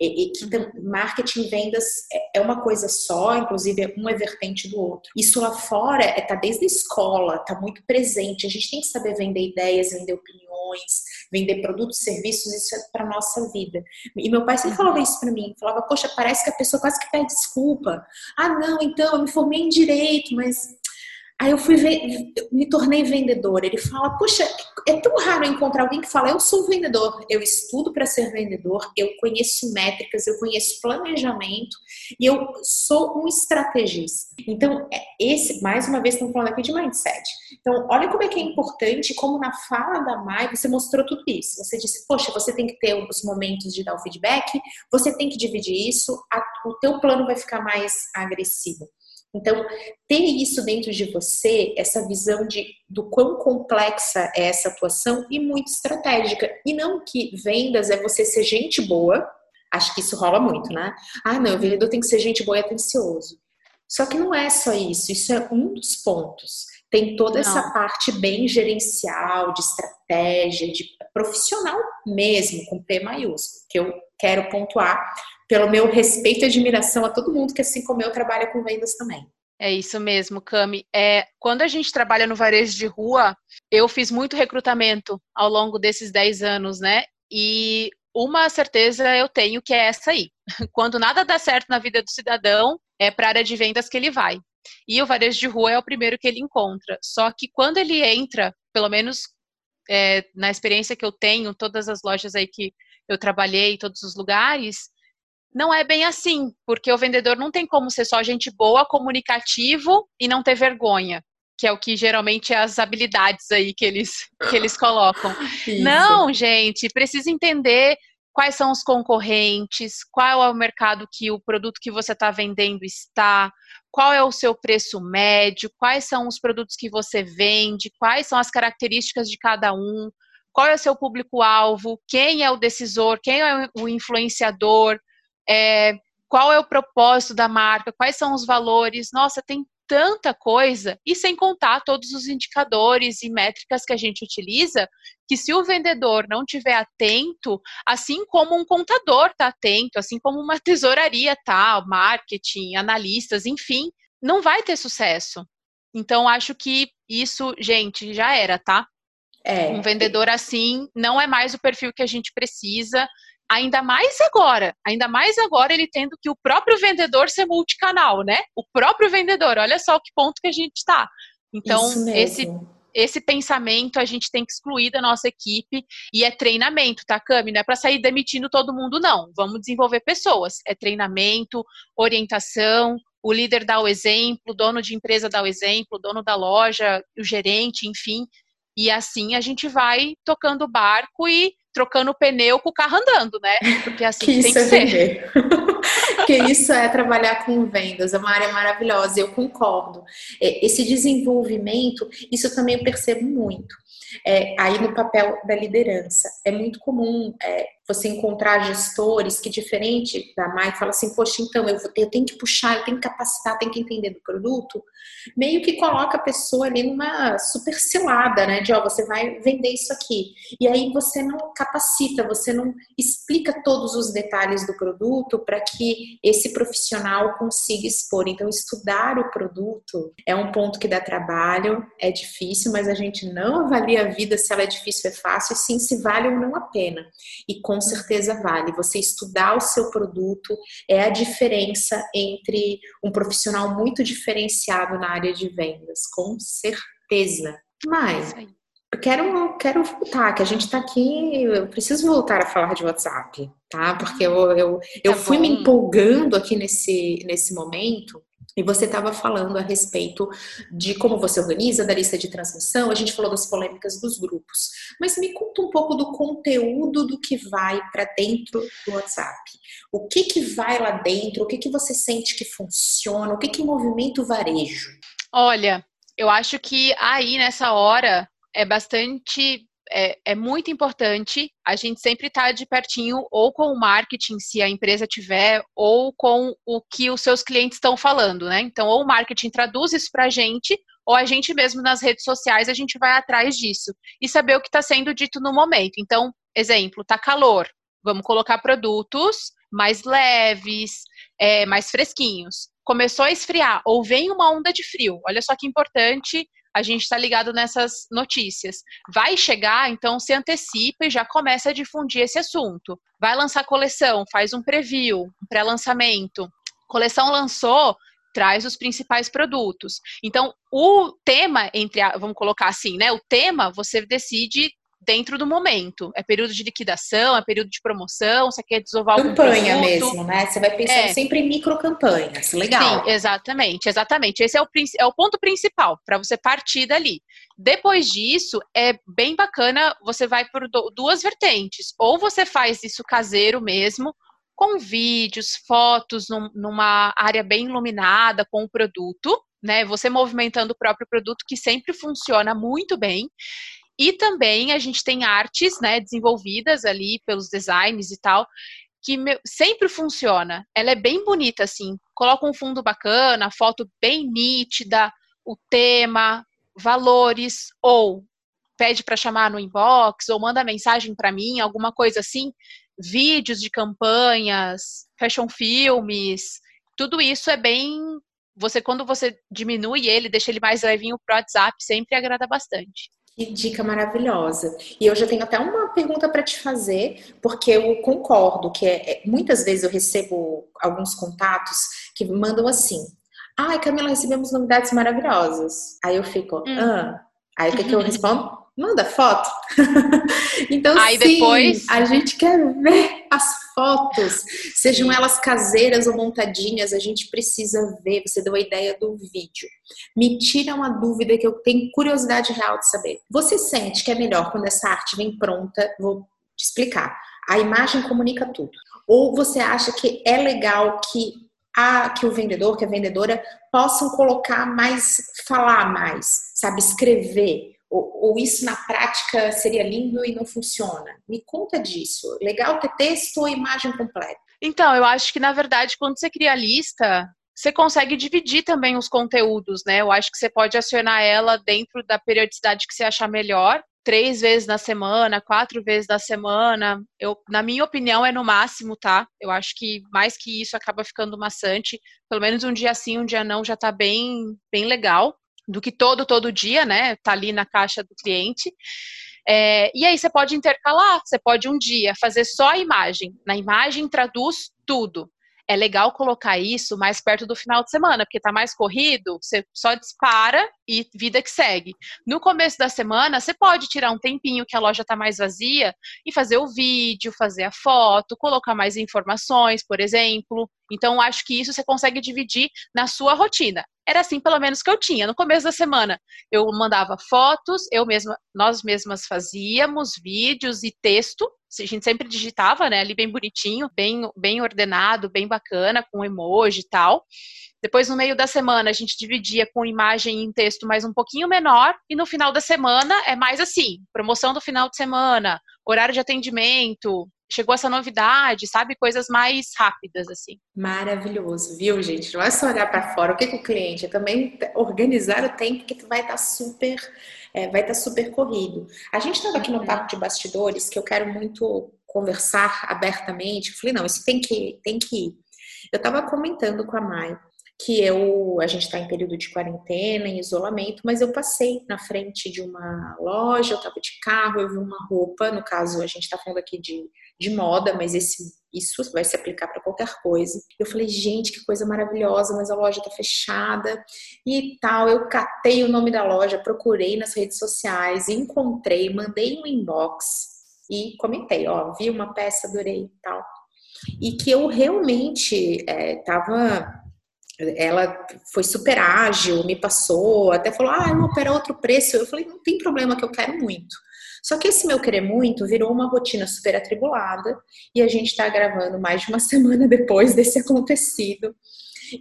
e, e que uhum. marketing e vendas é, é uma coisa só, inclusive um é vertente do outro. Isso lá fora é tá desde a escola, tá muito presente. A gente tem que saber vender ideias, vender opiniões, vender produtos, serviços, isso é para nossa vida. E meu pai sempre uhum. falava isso para mim, falava: "Poxa, parece que a pessoa quase que pede desculpa. Ah, não, então eu me formei em direito, mas Aí eu fui me tornei vendedora. Ele fala: Poxa, é tão raro encontrar alguém que fala: Eu sou vendedor, eu estudo para ser vendedor, eu conheço métricas, eu conheço planejamento e eu sou um estrategista. Então, é esse, mais uma vez, estamos falando aqui de mindset. Então, olha como é que é importante, como na fala da Mai você mostrou tudo isso. Você disse: Poxa, você tem que ter os momentos de dar o feedback, você tem que dividir isso, a, o teu plano vai ficar mais agressivo. Então, ter isso dentro de você, essa visão de do quão complexa é essa atuação e muito estratégica. E não que vendas é você ser gente boa, acho que isso rola muito, né? Ah, não, o vendedor tem que ser gente boa e atencioso. Só que não é só isso, isso é um dos pontos. Tem toda não. essa parte bem gerencial, de estratégia, de profissional mesmo, com P maiúsculo, que eu quero pontuar, pelo meu respeito e admiração a todo mundo que, assim como eu, trabalha com vendas também. É isso mesmo, Cami. É, quando a gente trabalha no varejo de rua, eu fiz muito recrutamento ao longo desses 10 anos, né? E uma certeza eu tenho que é essa aí. Quando nada dá certo na vida do cidadão, é para a área de vendas que ele vai. E o varejo de rua é o primeiro que ele encontra. Só que quando ele entra, pelo menos é, na experiência que eu tenho, todas as lojas aí que eu trabalhei, todos os lugares, não é bem assim, porque o vendedor não tem como ser só gente boa, comunicativo e não ter vergonha, que é o que geralmente é as habilidades aí que eles, que eles colocam. Isso. Não, gente, precisa entender quais são os concorrentes, qual é o mercado que o produto que você está vendendo está, qual é o seu preço médio, quais são os produtos que você vende, quais são as características de cada um, qual é o seu público-alvo, quem é o decisor, quem é o influenciador, é, qual é o propósito da marca, quais são os valores. Nossa, tem tanta coisa, e sem contar todos os indicadores e métricas que a gente utiliza, que se o vendedor não tiver atento, assim como um contador está atento, assim como uma tesouraria tá, marketing, analistas, enfim, não vai ter sucesso. Então, acho que isso, gente, já era, tá? É. Um vendedor assim não é mais o perfil que a gente precisa ainda mais agora, ainda mais agora ele tendo que o próprio vendedor ser multicanal, né? O próprio vendedor, olha só que ponto que a gente está. Então, esse esse pensamento a gente tem que excluir da nossa equipe e é treinamento, tá, Cami? Não é para sair demitindo todo mundo, não. Vamos desenvolver pessoas. É treinamento, orientação, o líder dá o exemplo, o dono de empresa dá o exemplo, o dono da loja, o gerente, enfim. E assim a gente vai tocando o barco e trocando o pneu com o carro andando, né? Porque assim que tem que é ser. que isso é trabalhar com vendas, é uma área maravilhosa, eu concordo. É, esse desenvolvimento, isso também eu percebo muito. É, aí no papel da liderança. É muito comum é, você encontrar gestores que, diferente da Mai, fala assim: Poxa, então eu, eu tenho que puxar, eu tenho que capacitar, tenho que entender do produto. Meio que coloca a pessoa ali numa super cilada, né? De ó, você vai vender isso aqui. E aí você não capacita, você não explica todos os detalhes do produto para que esse profissional consiga expor. Então, estudar o produto é um ponto que dá trabalho, é difícil, mas a gente não avalia a vida se ela é difícil ou é fácil, e sim se vale ou não a pena. E com certeza vale. Você estudar o seu produto é a diferença entre um profissional muito diferenciado na área de vendas, com certeza. Mas eu quero, quero voltar, que a gente está aqui. Eu preciso voltar a falar de WhatsApp, tá? Porque eu, eu, eu tá fui me empolgando aqui nesse, nesse momento. E você estava falando a respeito de como você organiza, da lista de transmissão, a gente falou das polêmicas dos grupos. Mas me conta um pouco do conteúdo do que vai para dentro do WhatsApp. O que, que vai lá dentro? O que, que você sente que funciona? O que, que movimenta o varejo? Olha, Eu acho que aí nessa hora é bastante é, é, muito importante a gente sempre estar tá de pertinho ou com o marketing, se a empresa tiver, ou com o que os seus clientes estão falando, né? Então, ou o marketing traduz isso para a gente, ou a gente mesmo nas redes sociais, a gente vai atrás disso e saber o que está sendo dito no momento. Então, exemplo, tá calor, vamos colocar produtos mais leves, é, mais fresquinhos. Começou a esfriar, ou vem uma onda de frio. Olha só que importante a gente está ligado nessas notícias. Vai chegar, então se antecipa e já começa a difundir esse assunto. Vai lançar coleção, faz um preview, um pré-lançamento. Coleção lançou, traz os principais produtos. Então, o tema entre, a, vamos colocar assim, né? O tema você decide dentro do momento. É período de liquidação, é período de promoção, você quer desovar Campanha algum mesmo, né? Você vai pensando é. sempre em micro campanhas. Legal. Sim, exatamente, exatamente. Esse é o, é o ponto principal para você partir dali. Depois disso, é bem bacana, você vai por duas vertentes. Ou você faz isso caseiro mesmo, com vídeos, fotos num, numa área bem iluminada com o produto, né? Você movimentando o próprio produto que sempre funciona muito bem. E também a gente tem artes, né, desenvolvidas ali pelos designs e tal, que sempre funciona. Ela é bem bonita, assim. Coloca um fundo bacana, foto bem nítida, o tema, valores, ou pede para chamar no inbox, ou manda mensagem para mim, alguma coisa assim. Vídeos de campanhas, fashion filmes, tudo isso é bem. Você, quando você diminui ele, deixa ele mais levinho pro WhatsApp, sempre agrada bastante. Que dica maravilhosa. E eu já tenho até uma pergunta para te fazer, porque eu concordo que é, é, muitas vezes eu recebo alguns contatos que mandam assim: Ai, Camila, recebemos novidades maravilhosas. Aí eu fico, hum. ah. Aí o que, que eu respondo? Manda foto. então, Aí sim, depois... a gente quer ver as fotos, sejam elas caseiras ou montadinhas, a gente precisa ver. Você deu a ideia do vídeo. Me tira uma dúvida que eu tenho curiosidade real de saber. Você sente que é melhor quando essa arte vem pronta? Vou te explicar. A imagem comunica tudo. Ou você acha que é legal que a, que o vendedor, que a vendedora possam colocar mais, falar mais, sabe, escrever ou, ou, isso na prática seria lindo e não funciona? Me conta disso. Legal ter texto ou imagem completa? Então, eu acho que na verdade, quando você cria a lista, você consegue dividir também os conteúdos, né? Eu acho que você pode acionar ela dentro da periodicidade que você achar melhor. Três vezes na semana, quatro vezes na semana. Eu, na minha opinião, é no máximo, tá? Eu acho que mais que isso acaba ficando maçante. Pelo menos um dia sim, um dia não, já tá bem, bem legal do que todo, todo dia, né? Tá ali na caixa do cliente. É, e aí você pode intercalar, você pode um dia fazer só a imagem. Na imagem traduz tudo é legal colocar isso mais perto do final de semana, porque tá mais corrido, você só dispara e vida que segue. No começo da semana, você pode tirar um tempinho que a loja tá mais vazia e fazer o vídeo, fazer a foto, colocar mais informações, por exemplo. Então, acho que isso você consegue dividir na sua rotina. Era assim, pelo menos, que eu tinha. No começo da semana, eu mandava fotos, eu mesma, nós mesmas fazíamos vídeos e texto, a gente sempre digitava, né, ali bem bonitinho, bem, bem ordenado, bem bacana, com emoji e tal. Depois, no meio da semana, a gente dividia com imagem em texto mais um pouquinho menor, e no final da semana é mais assim: promoção do final de semana, horário de atendimento, chegou essa novidade, sabe? Coisas mais rápidas, assim. Maravilhoso, viu, gente? Não é só olhar para fora. O que, que o cliente é também organizar o tempo que tu vai estar tá super é, vai estar tá super corrido. A gente estava aqui no uhum. papo de bastidores que eu quero muito conversar abertamente. Eu falei, não, isso tem que, tem que ir. Eu estava comentando com a Mai que eu, a gente está em período de quarentena, em isolamento, mas eu passei na frente de uma loja, eu estava de carro, eu vi uma roupa, no caso a gente está falando aqui de, de moda, mas esse, isso vai se aplicar para qualquer coisa. Eu falei, gente, que coisa maravilhosa, mas a loja está fechada e tal. Eu catei o nome da loja, procurei nas redes sociais, encontrei, mandei um inbox e comentei, ó, vi uma peça, adorei e tal. E que eu realmente estava é, ela foi super ágil, me passou, até falou, ah, eu vou operar outro preço. Eu falei, não tem problema que eu quero muito. Só que esse meu querer muito virou uma rotina super atribulada e a gente está gravando mais de uma semana depois desse acontecido.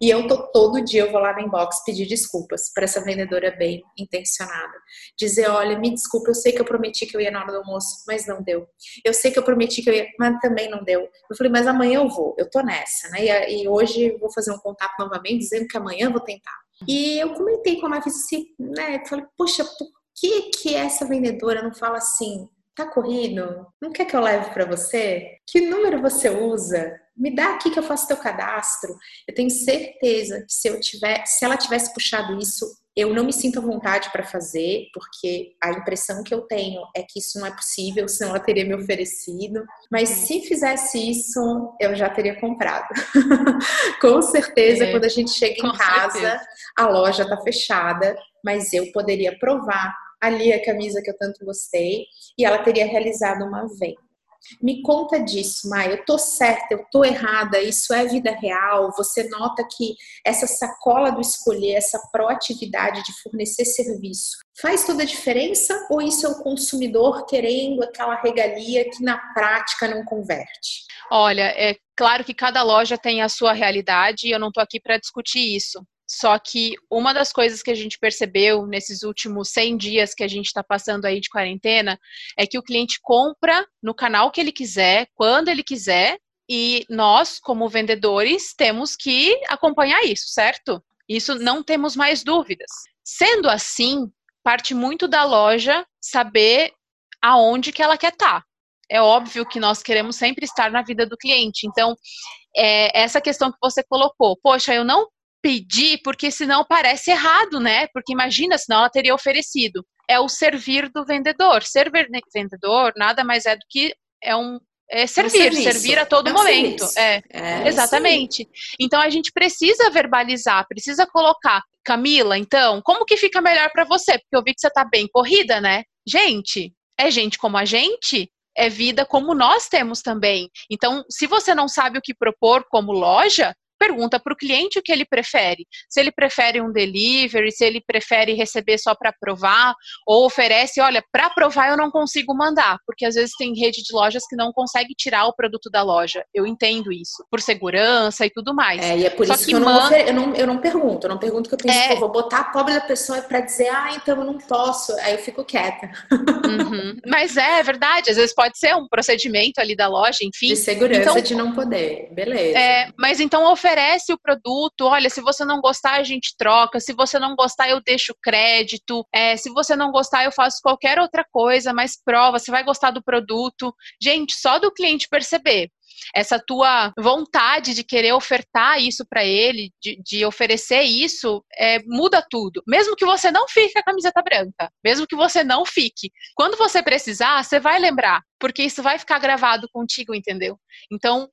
E eu tô todo dia, eu vou lá no inbox pedir desculpas para essa vendedora bem intencionada. Dizer, olha, me desculpa, eu sei que eu prometi que eu ia na hora do almoço, mas não deu. Eu sei que eu prometi que eu ia, mas também não deu. Eu falei, mas amanhã eu vou, eu tô nessa, né? E, e hoje vou fazer um contato novamente, dizendo que amanhã eu vou tentar. E eu comentei com a Marisa assim, né? Falei, poxa, por que que essa vendedora não fala assim? Tá corrido? Não quer que eu leve para você? Que número você usa? Me dá aqui que eu faço teu cadastro. Eu tenho certeza que se eu tiver, se ela tivesse puxado isso, eu não me sinto à vontade para fazer, porque a impressão que eu tenho é que isso não é possível, senão ela teria me oferecido. Mas se fizesse isso, eu já teria comprado. Com certeza, é, quando a gente chega em casa, certeza. a loja está fechada, mas eu poderia provar ali a camisa que eu tanto gostei e ela teria realizado uma venda. Me conta disso, Maia. Eu tô certa, eu tô errada, isso é vida real. Você nota que essa sacola do escolher, essa proatividade de fornecer serviço, faz toda a diferença? Ou isso é o consumidor querendo aquela regalia que na prática não converte? Olha, é claro que cada loja tem a sua realidade e eu não tô aqui para discutir isso. Só que uma das coisas que a gente percebeu nesses últimos 100 dias que a gente está passando aí de quarentena é que o cliente compra no canal que ele quiser, quando ele quiser, e nós, como vendedores, temos que acompanhar isso, certo? Isso não temos mais dúvidas. Sendo assim, parte muito da loja saber aonde que ela quer estar. Tá. É óbvio que nós queremos sempre estar na vida do cliente. Então, é, essa questão que você colocou, poxa, eu não pedir, porque senão parece errado, né? Porque imagina, senão ela teria oferecido. É o servir do vendedor. Ser vendedor nada mais é do que é um é servir, um servir a todo é um momento. É, é, exatamente. Então a gente precisa verbalizar, precisa colocar. Camila, então, como que fica melhor para você? Porque eu vi que você tá bem corrida, né? Gente, é gente como a gente, é vida como nós temos também. Então, se você não sabe o que propor como loja, pergunta para o cliente o que ele prefere. Se ele prefere um delivery, se ele prefere receber só para provar, ou oferece, olha, para provar eu não consigo mandar, porque às vezes tem rede de lojas que não consegue tirar o produto da loja. Eu entendo isso, por segurança e tudo mais. É, e é por só isso que, que eu, não eu, não, eu não pergunto, eu não pergunto que eu penso, é... vou botar a pobre da pessoa para dizer, ah, então eu não posso, aí eu fico quieta. Uhum. Mas é, é verdade, às vezes pode ser um procedimento ali da loja, enfim. De segurança então, de não poder, beleza. É, mas então oferece o produto, olha, se você não gostar, a gente troca, se você não gostar, eu deixo crédito, é, se você não gostar, eu faço qualquer outra coisa, mas prova, você vai gostar do produto. Gente, só do cliente perceber essa tua vontade de querer ofertar isso para ele, de, de, oferecer isso, é, muda tudo. Mesmo que você não fique com a camiseta branca, mesmo que você não fique. Quando você precisar, você vai lembrar, porque isso vai ficar gravado contigo, entendeu? Então,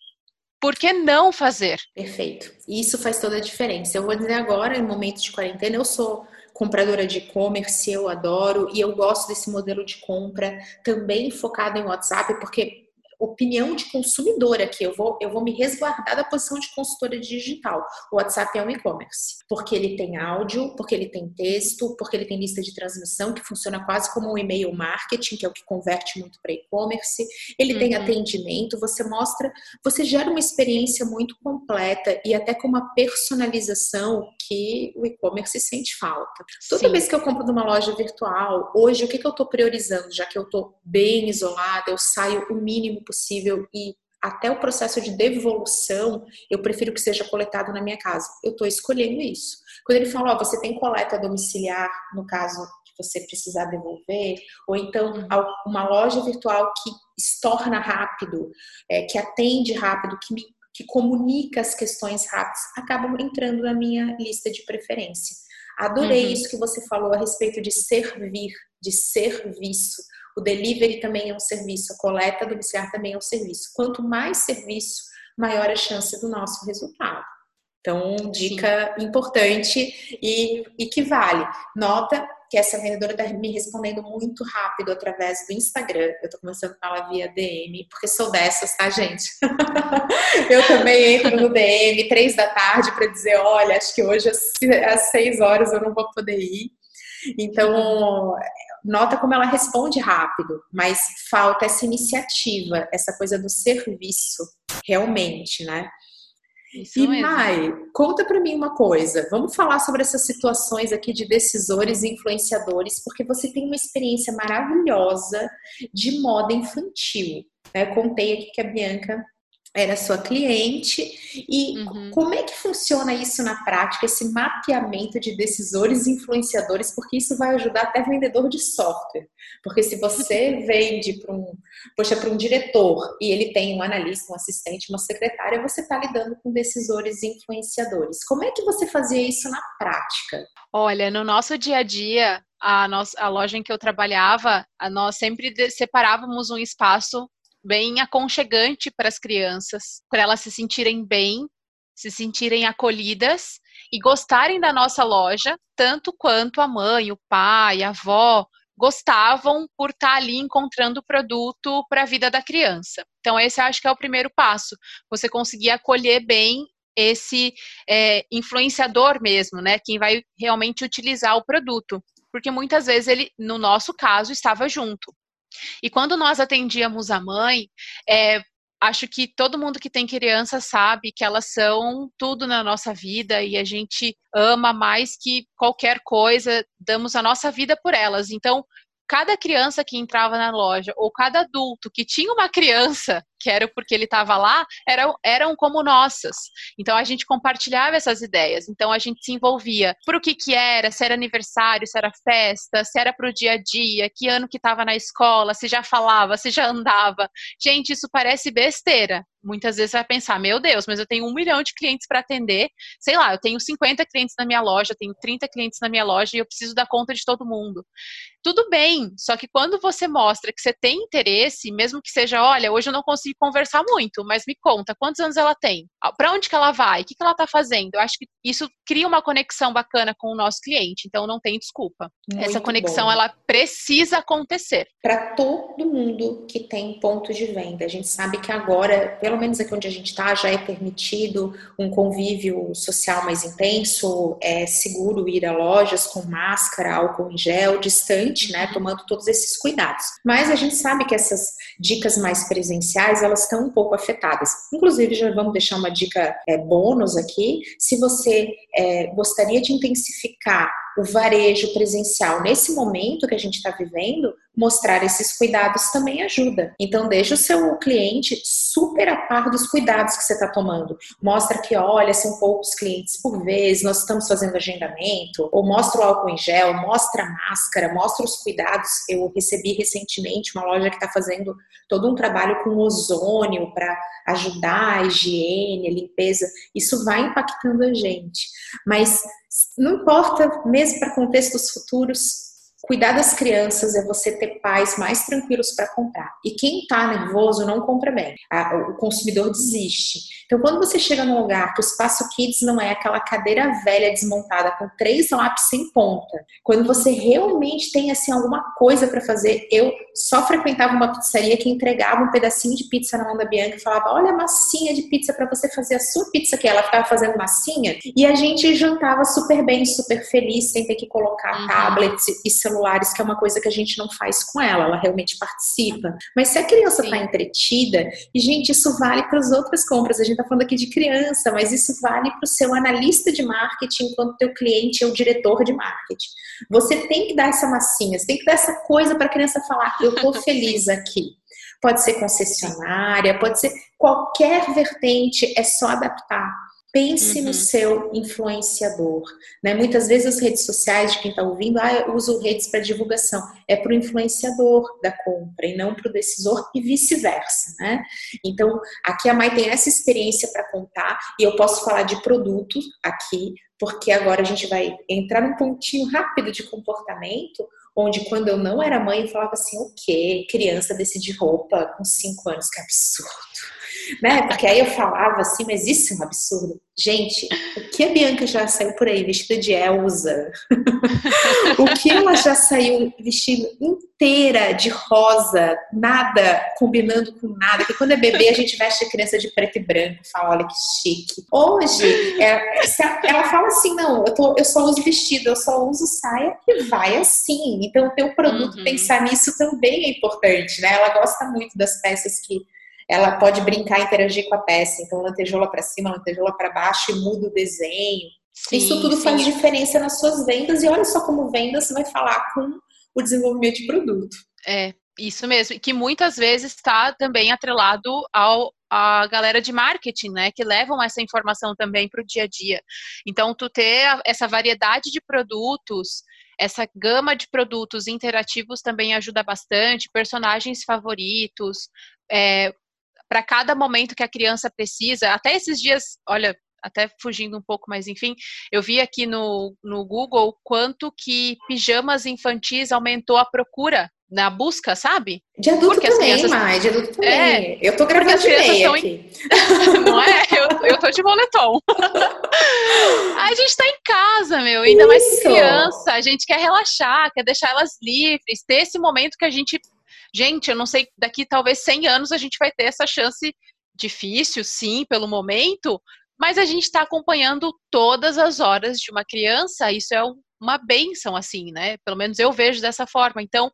por que não fazer? Perfeito. Isso faz toda a diferença. Eu vou dizer agora, em momento de quarentena, eu sou compradora de e-commerce, eu adoro e eu gosto desse modelo de compra também focado em WhatsApp, porque opinião de consumidor aqui. Eu vou, eu vou me resguardar da posição de consultora digital. O WhatsApp é um e-commerce, porque ele tem áudio, porque ele tem texto, porque ele tem lista de transmissão, que funciona quase como um e-mail marketing, que é o que converte muito para e-commerce. Ele uhum. tem atendimento, você mostra, você gera uma experiência muito completa e até com uma personalização que o e-commerce sente falta. Toda Sim. vez que eu compro numa loja virtual, hoje o que, que eu estou priorizando, já que eu estou bem isolada, eu saio o mínimo possível e até o processo de devolução, eu prefiro que seja coletado na minha casa. Eu estou escolhendo isso. Quando ele fala, ó, você tem coleta domiciliar, no caso que você precisar devolver, ou então uma loja virtual que estorna rápido, é, que atende rápido, que me que comunica as questões rápidas, acabam entrando na minha lista de preferência. Adorei uhum. isso que você falou a respeito de servir, de serviço. O delivery também é um serviço, a coleta domiciliar também é um serviço. Quanto mais serviço, maior a chance do nosso resultado. Então, dica Sim. importante e, e que vale. Nota que essa vendedora está me respondendo muito rápido através do Instagram. Eu estou começando a falar via DM, porque sou dessas, tá, gente? eu também entro no DM três da tarde para dizer, olha, acho que hoje às seis horas eu não vou poder ir. Então, nota como ela responde rápido, mas falta essa iniciativa, essa coisa do serviço, realmente, né? Isso e mesmo. Mai, conta para mim uma coisa. Vamos falar sobre essas situações aqui de decisores e influenciadores, porque você tem uma experiência maravilhosa de moda infantil. Né? Contei aqui que a Bianca era sua cliente e uhum. como é que funciona isso na prática, esse mapeamento de decisores e influenciadores, porque isso vai ajudar até vendedor de software. Porque se você vende para um, poxa, para um diretor e ele tem um analista, um assistente, uma secretária, você está lidando com decisores e influenciadores. Como é que você fazia isso na prática? Olha, no nosso dia a dia, a, nossa, a loja em que eu trabalhava, nós sempre separávamos um espaço bem aconchegante para as crianças, para elas se sentirem bem, se sentirem acolhidas e gostarem da nossa loja, tanto quanto a mãe, o pai, a avó gostavam por estar ali encontrando o produto para a vida da criança. Então, esse acho que é o primeiro passo. Você conseguir acolher bem esse é, influenciador mesmo, né? Quem vai realmente utilizar o produto. Porque muitas vezes ele, no nosso caso, estava junto. E quando nós atendíamos a mãe, é, acho que todo mundo que tem criança sabe que elas são tudo na nossa vida e a gente ama mais que qualquer coisa, damos a nossa vida por elas. Então, cada criança que entrava na loja ou cada adulto que tinha uma criança que era porque ele estava lá, eram, eram como nossas. Então a gente compartilhava essas ideias. Então a gente se envolvia por o que que era, se era aniversário, se era festa, se era para o dia a dia, que ano que estava na escola, se já falava, se já andava. Gente, isso parece besteira. Muitas vezes você vai pensar, meu Deus, mas eu tenho um milhão de clientes para atender. Sei lá, eu tenho 50 clientes na minha loja, tenho 30 clientes na minha loja e eu preciso dar conta de todo mundo. Tudo bem, só que quando você mostra que você tem interesse, mesmo que seja, olha, hoje eu não consigo conversar muito, mas me conta, quantos anos ela tem? Para onde que ela vai? O que, que ela está fazendo? Eu acho que isso cria uma conexão bacana com o nosso cliente, então não tem desculpa. Muito Essa conexão, bom. ela precisa acontecer. Para todo mundo que tem ponto de venda, a gente sabe que agora, pelo menos aqui onde a gente está, já é permitido um convívio social mais intenso, é seguro ir a lojas com máscara, álcool em gel, distante, né, uhum. tomando todos esses cuidados. Mas a gente sabe que essas dicas mais presenciais, elas estão um pouco afetadas. Inclusive, já vamos deixar uma dica é, bônus aqui. Se você é, gostaria de intensificar o varejo presencial nesse momento que a gente está vivendo, mostrar esses cuidados também ajuda. Então, deixa o seu cliente super a par dos cuidados que você está tomando. Mostra que, olha, são poucos clientes por vez, nós estamos fazendo agendamento, ou mostra o álcool em gel, mostra a máscara, mostra os cuidados. Eu recebi recentemente uma loja que está fazendo todo um trabalho com ozônio para ajudar a higiene, a limpeza. Isso vai impactando a gente. Mas não importa, mesmo para contextos futuros, Cuidar das crianças é você ter pais mais tranquilos para comprar. E quem está nervoso não compra bem. O consumidor desiste. Então, quando você chega num lugar que o espaço kids não é aquela cadeira velha desmontada com três lápis sem ponta, quando você realmente tem assim alguma coisa para fazer, eu só frequentava uma pizzaria que entregava um pedacinho de pizza na mão da Bianca e falava: "Olha a massinha de pizza para você fazer a sua pizza que ela ficava fazendo massinha". E a gente jantava super bem, super feliz, sem ter que colocar uhum. tablets e celular celulares, que é uma coisa que a gente não faz com ela, ela realmente participa. Mas se a criança está entretida, e gente, isso vale para as outras compras, a gente está falando aqui de criança, mas isso vale para o seu analista de marketing, enquanto teu cliente é o diretor de marketing. Você tem que dar essa massinha, você tem que dar essa coisa para a criança falar, eu estou feliz aqui. Pode ser concessionária, pode ser qualquer vertente, é só adaptar. Pense uhum. no seu influenciador. Né? Muitas vezes as redes sociais de quem está ouvindo, ah, eu uso redes para divulgação. É para o influenciador da compra e não para o decisor e vice-versa. Né? Então, aqui a Mai tem essa experiência para contar e eu posso falar de produtos aqui, porque agora a gente vai entrar num pontinho rápido de comportamento, onde quando eu não era mãe, eu falava assim, o quê? Criança decide roupa com cinco anos, que absurdo né? Porque aí eu falava assim, mas isso é um absurdo. Gente, o que a Bianca já saiu por aí vestida de Elsa? o que ela já saiu vestida inteira de rosa, nada combinando com nada. Que quando é bebê a gente veste a criança de preto e branco, fala, olha que chique. Hoje, é, ela fala assim, não, eu, tô, eu só uso vestido, eu só uso saia e vai assim. Então, o teu produto, uhum. pensar nisso também é importante, né? Ela gosta muito das peças que ela pode brincar, interagir com a peça. Então, lantejoula para cima, lantejoula para baixo e muda o desenho. Sim, Isso tudo sim. faz diferença nas suas vendas e olha só como vendas vai falar com o desenvolvimento de produto. É, isso mesmo, que muitas vezes está também atrelado ao a galera de marketing, né, que levam essa informação também para o dia a dia. Então, tu ter essa variedade de produtos, essa gama de produtos interativos também ajuda bastante, personagens favoritos, é, para cada momento que a criança precisa. Até esses dias, olha, até fugindo um pouco, mas enfim, eu vi aqui no, no Google quanto que pijamas infantis aumentou a procura na busca, sabe? De adulto porque também, crianças... mais, de adulto também. É, eu tô gravando de meia aqui. Em... Não é? Eu, eu tô de moletom. a gente tá em casa, meu, ainda Isso. mais criança, a gente quer relaxar, quer deixar elas livres, ter esse momento que a gente... Gente, eu não sei, daqui talvez 100 anos a gente vai ter essa chance difícil, sim, pelo momento, mas a gente está acompanhando todas as horas de uma criança, isso é uma benção, assim, né? Pelo menos eu vejo dessa forma. Então,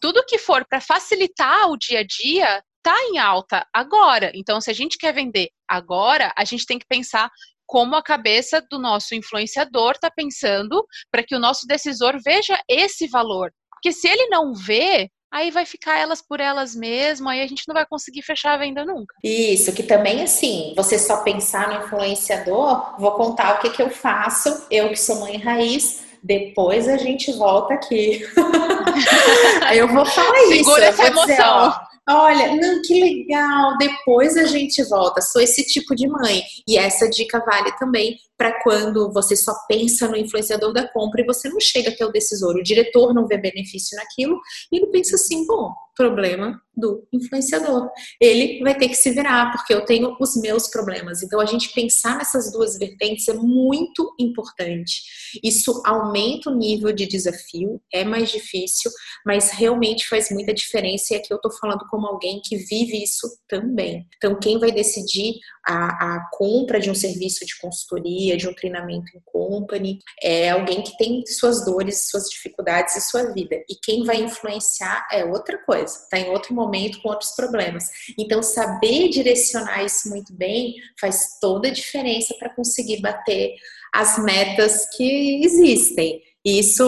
tudo que for para facilitar o dia a dia está em alta agora. Então, se a gente quer vender agora, a gente tem que pensar como a cabeça do nosso influenciador está pensando para que o nosso decisor veja esse valor. Porque se ele não vê, aí vai ficar elas por elas mesmas, aí a gente não vai conseguir fechar a venda nunca. Isso, que também assim, você só pensar no influenciador, vou contar o que, que eu faço, eu que sou mãe raiz, depois a gente volta aqui. eu vou falar Segura isso. Segura essa emoção. Dizer, ó, Olha, não, que legal. Depois a gente volta. Sou esse tipo de mãe. E essa dica vale também para quando você só pensa no influenciador da compra e você não chega até o decisor. O diretor não vê benefício naquilo e ele pensa assim: bom, problema do influenciador. Ele vai ter que se virar, porque eu tenho os meus problemas. Então, a gente pensar nessas duas vertentes é muito importante. Isso aumenta o nível de desafio, é mais difícil, mas realmente faz muita diferença. E aqui eu estou falando como alguém que vive isso também. Então, quem vai decidir a, a compra de um serviço de consultoria, de um treinamento em company, é alguém que tem suas dores, suas dificuldades e sua vida. E quem vai influenciar é outra coisa, está em outro momento com outros problemas. Então, saber direcionar isso muito bem faz toda a diferença para conseguir bater as metas que existem. Isso,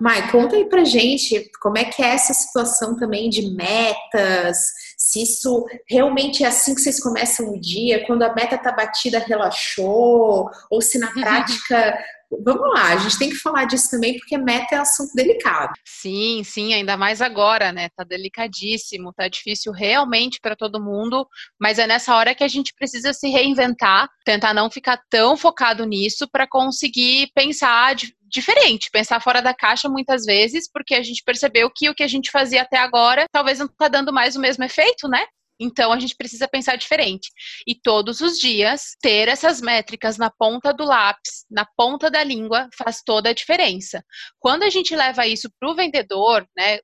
Mai, conta aí pra gente como é que é essa situação também de metas, se isso realmente é assim que vocês começam o dia, quando a meta tá batida, relaxou, ou se na prática vamos lá, a gente tem que falar disso também, porque meta é assunto delicado. Sim, sim, ainda mais agora, né? Tá delicadíssimo, tá difícil realmente para todo mundo, mas é nessa hora que a gente precisa se reinventar, tentar não ficar tão focado nisso para conseguir pensar diferente, pensar fora da caixa muitas vezes, porque a gente percebeu que o que a gente fazia até agora talvez não tá dando mais o mesmo efeito, né? Então a gente precisa pensar diferente. E todos os dias ter essas métricas na ponta do lápis, na ponta da língua, faz toda a diferença. Quando a gente leva isso para o vendedor, né?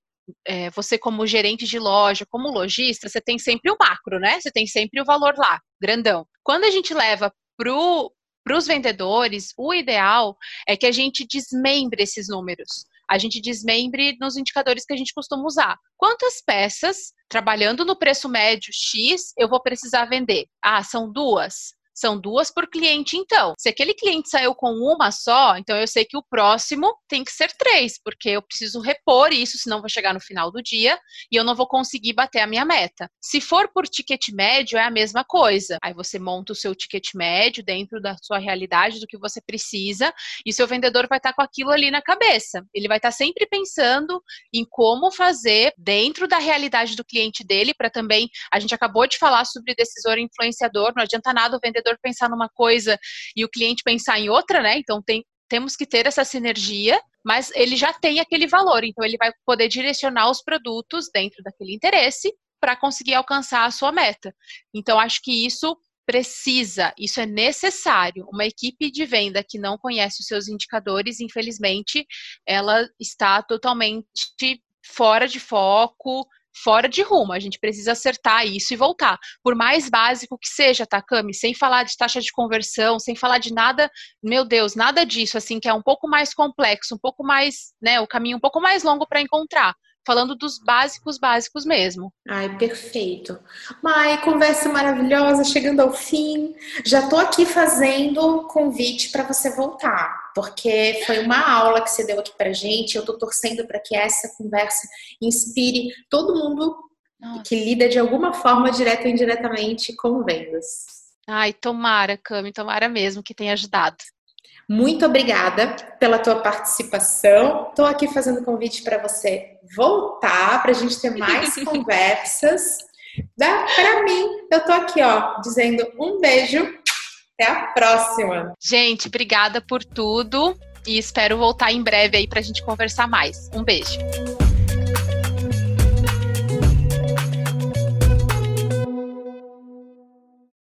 É, você como gerente de loja, como lojista, você tem sempre o macro, né? Você tem sempre o valor lá, grandão. Quando a gente leva pro para os vendedores, o ideal é que a gente desmembre esses números a gente desmembre nos indicadores que a gente costuma usar. Quantas peças, trabalhando no preço médio X, eu vou precisar vender? Ah, são duas. São duas por cliente, então. Se aquele cliente saiu com uma só, então eu sei que o próximo tem que ser três, porque eu preciso repor isso, senão vou chegar no final do dia e eu não vou conseguir bater a minha meta. Se for por ticket médio, é a mesma coisa. Aí você monta o seu ticket médio dentro da sua realidade, do que você precisa, e seu vendedor vai estar com aquilo ali na cabeça. Ele vai estar sempre pensando em como fazer dentro da realidade do cliente dele, para também. A gente acabou de falar sobre decisor influenciador, não adianta nada o vendedor pensar numa coisa e o cliente pensar em outra, né? Então tem, temos que ter essa sinergia, mas ele já tem aquele valor, então ele vai poder direcionar os produtos dentro daquele interesse para conseguir alcançar a sua meta. Então acho que isso precisa, isso é necessário. Uma equipe de venda que não conhece os seus indicadores, infelizmente, ela está totalmente fora de foco, fora de rumo. A gente precisa acertar isso e voltar. Por mais básico que seja, Cami? Sem falar de taxa de conversão, sem falar de nada, meu Deus, nada disso, assim, que é um pouco mais complexo, um pouco mais, né, o caminho um pouco mais longo para encontrar. falando dos básicos, básicos mesmo. Ai, perfeito. Mai, conversa maravilhosa, chegando ao fim. Já tô aqui fazendo convite para você voltar, porque foi uma aula que você deu aqui pra gente. Eu tô torcendo para que essa conversa inspire todo mundo Nossa. que lida de alguma forma, direta ou indiretamente, com vendas. Ai, tomara, Cami, tomara mesmo que tenha ajudado. Muito obrigada pela tua participação. Estou aqui fazendo convite para você voltar, para a gente ter mais conversas. Para mim, eu estou aqui, ó, dizendo um beijo. Até a próxima. Gente, obrigada por tudo e espero voltar em breve aí para a gente conversar mais. Um beijo.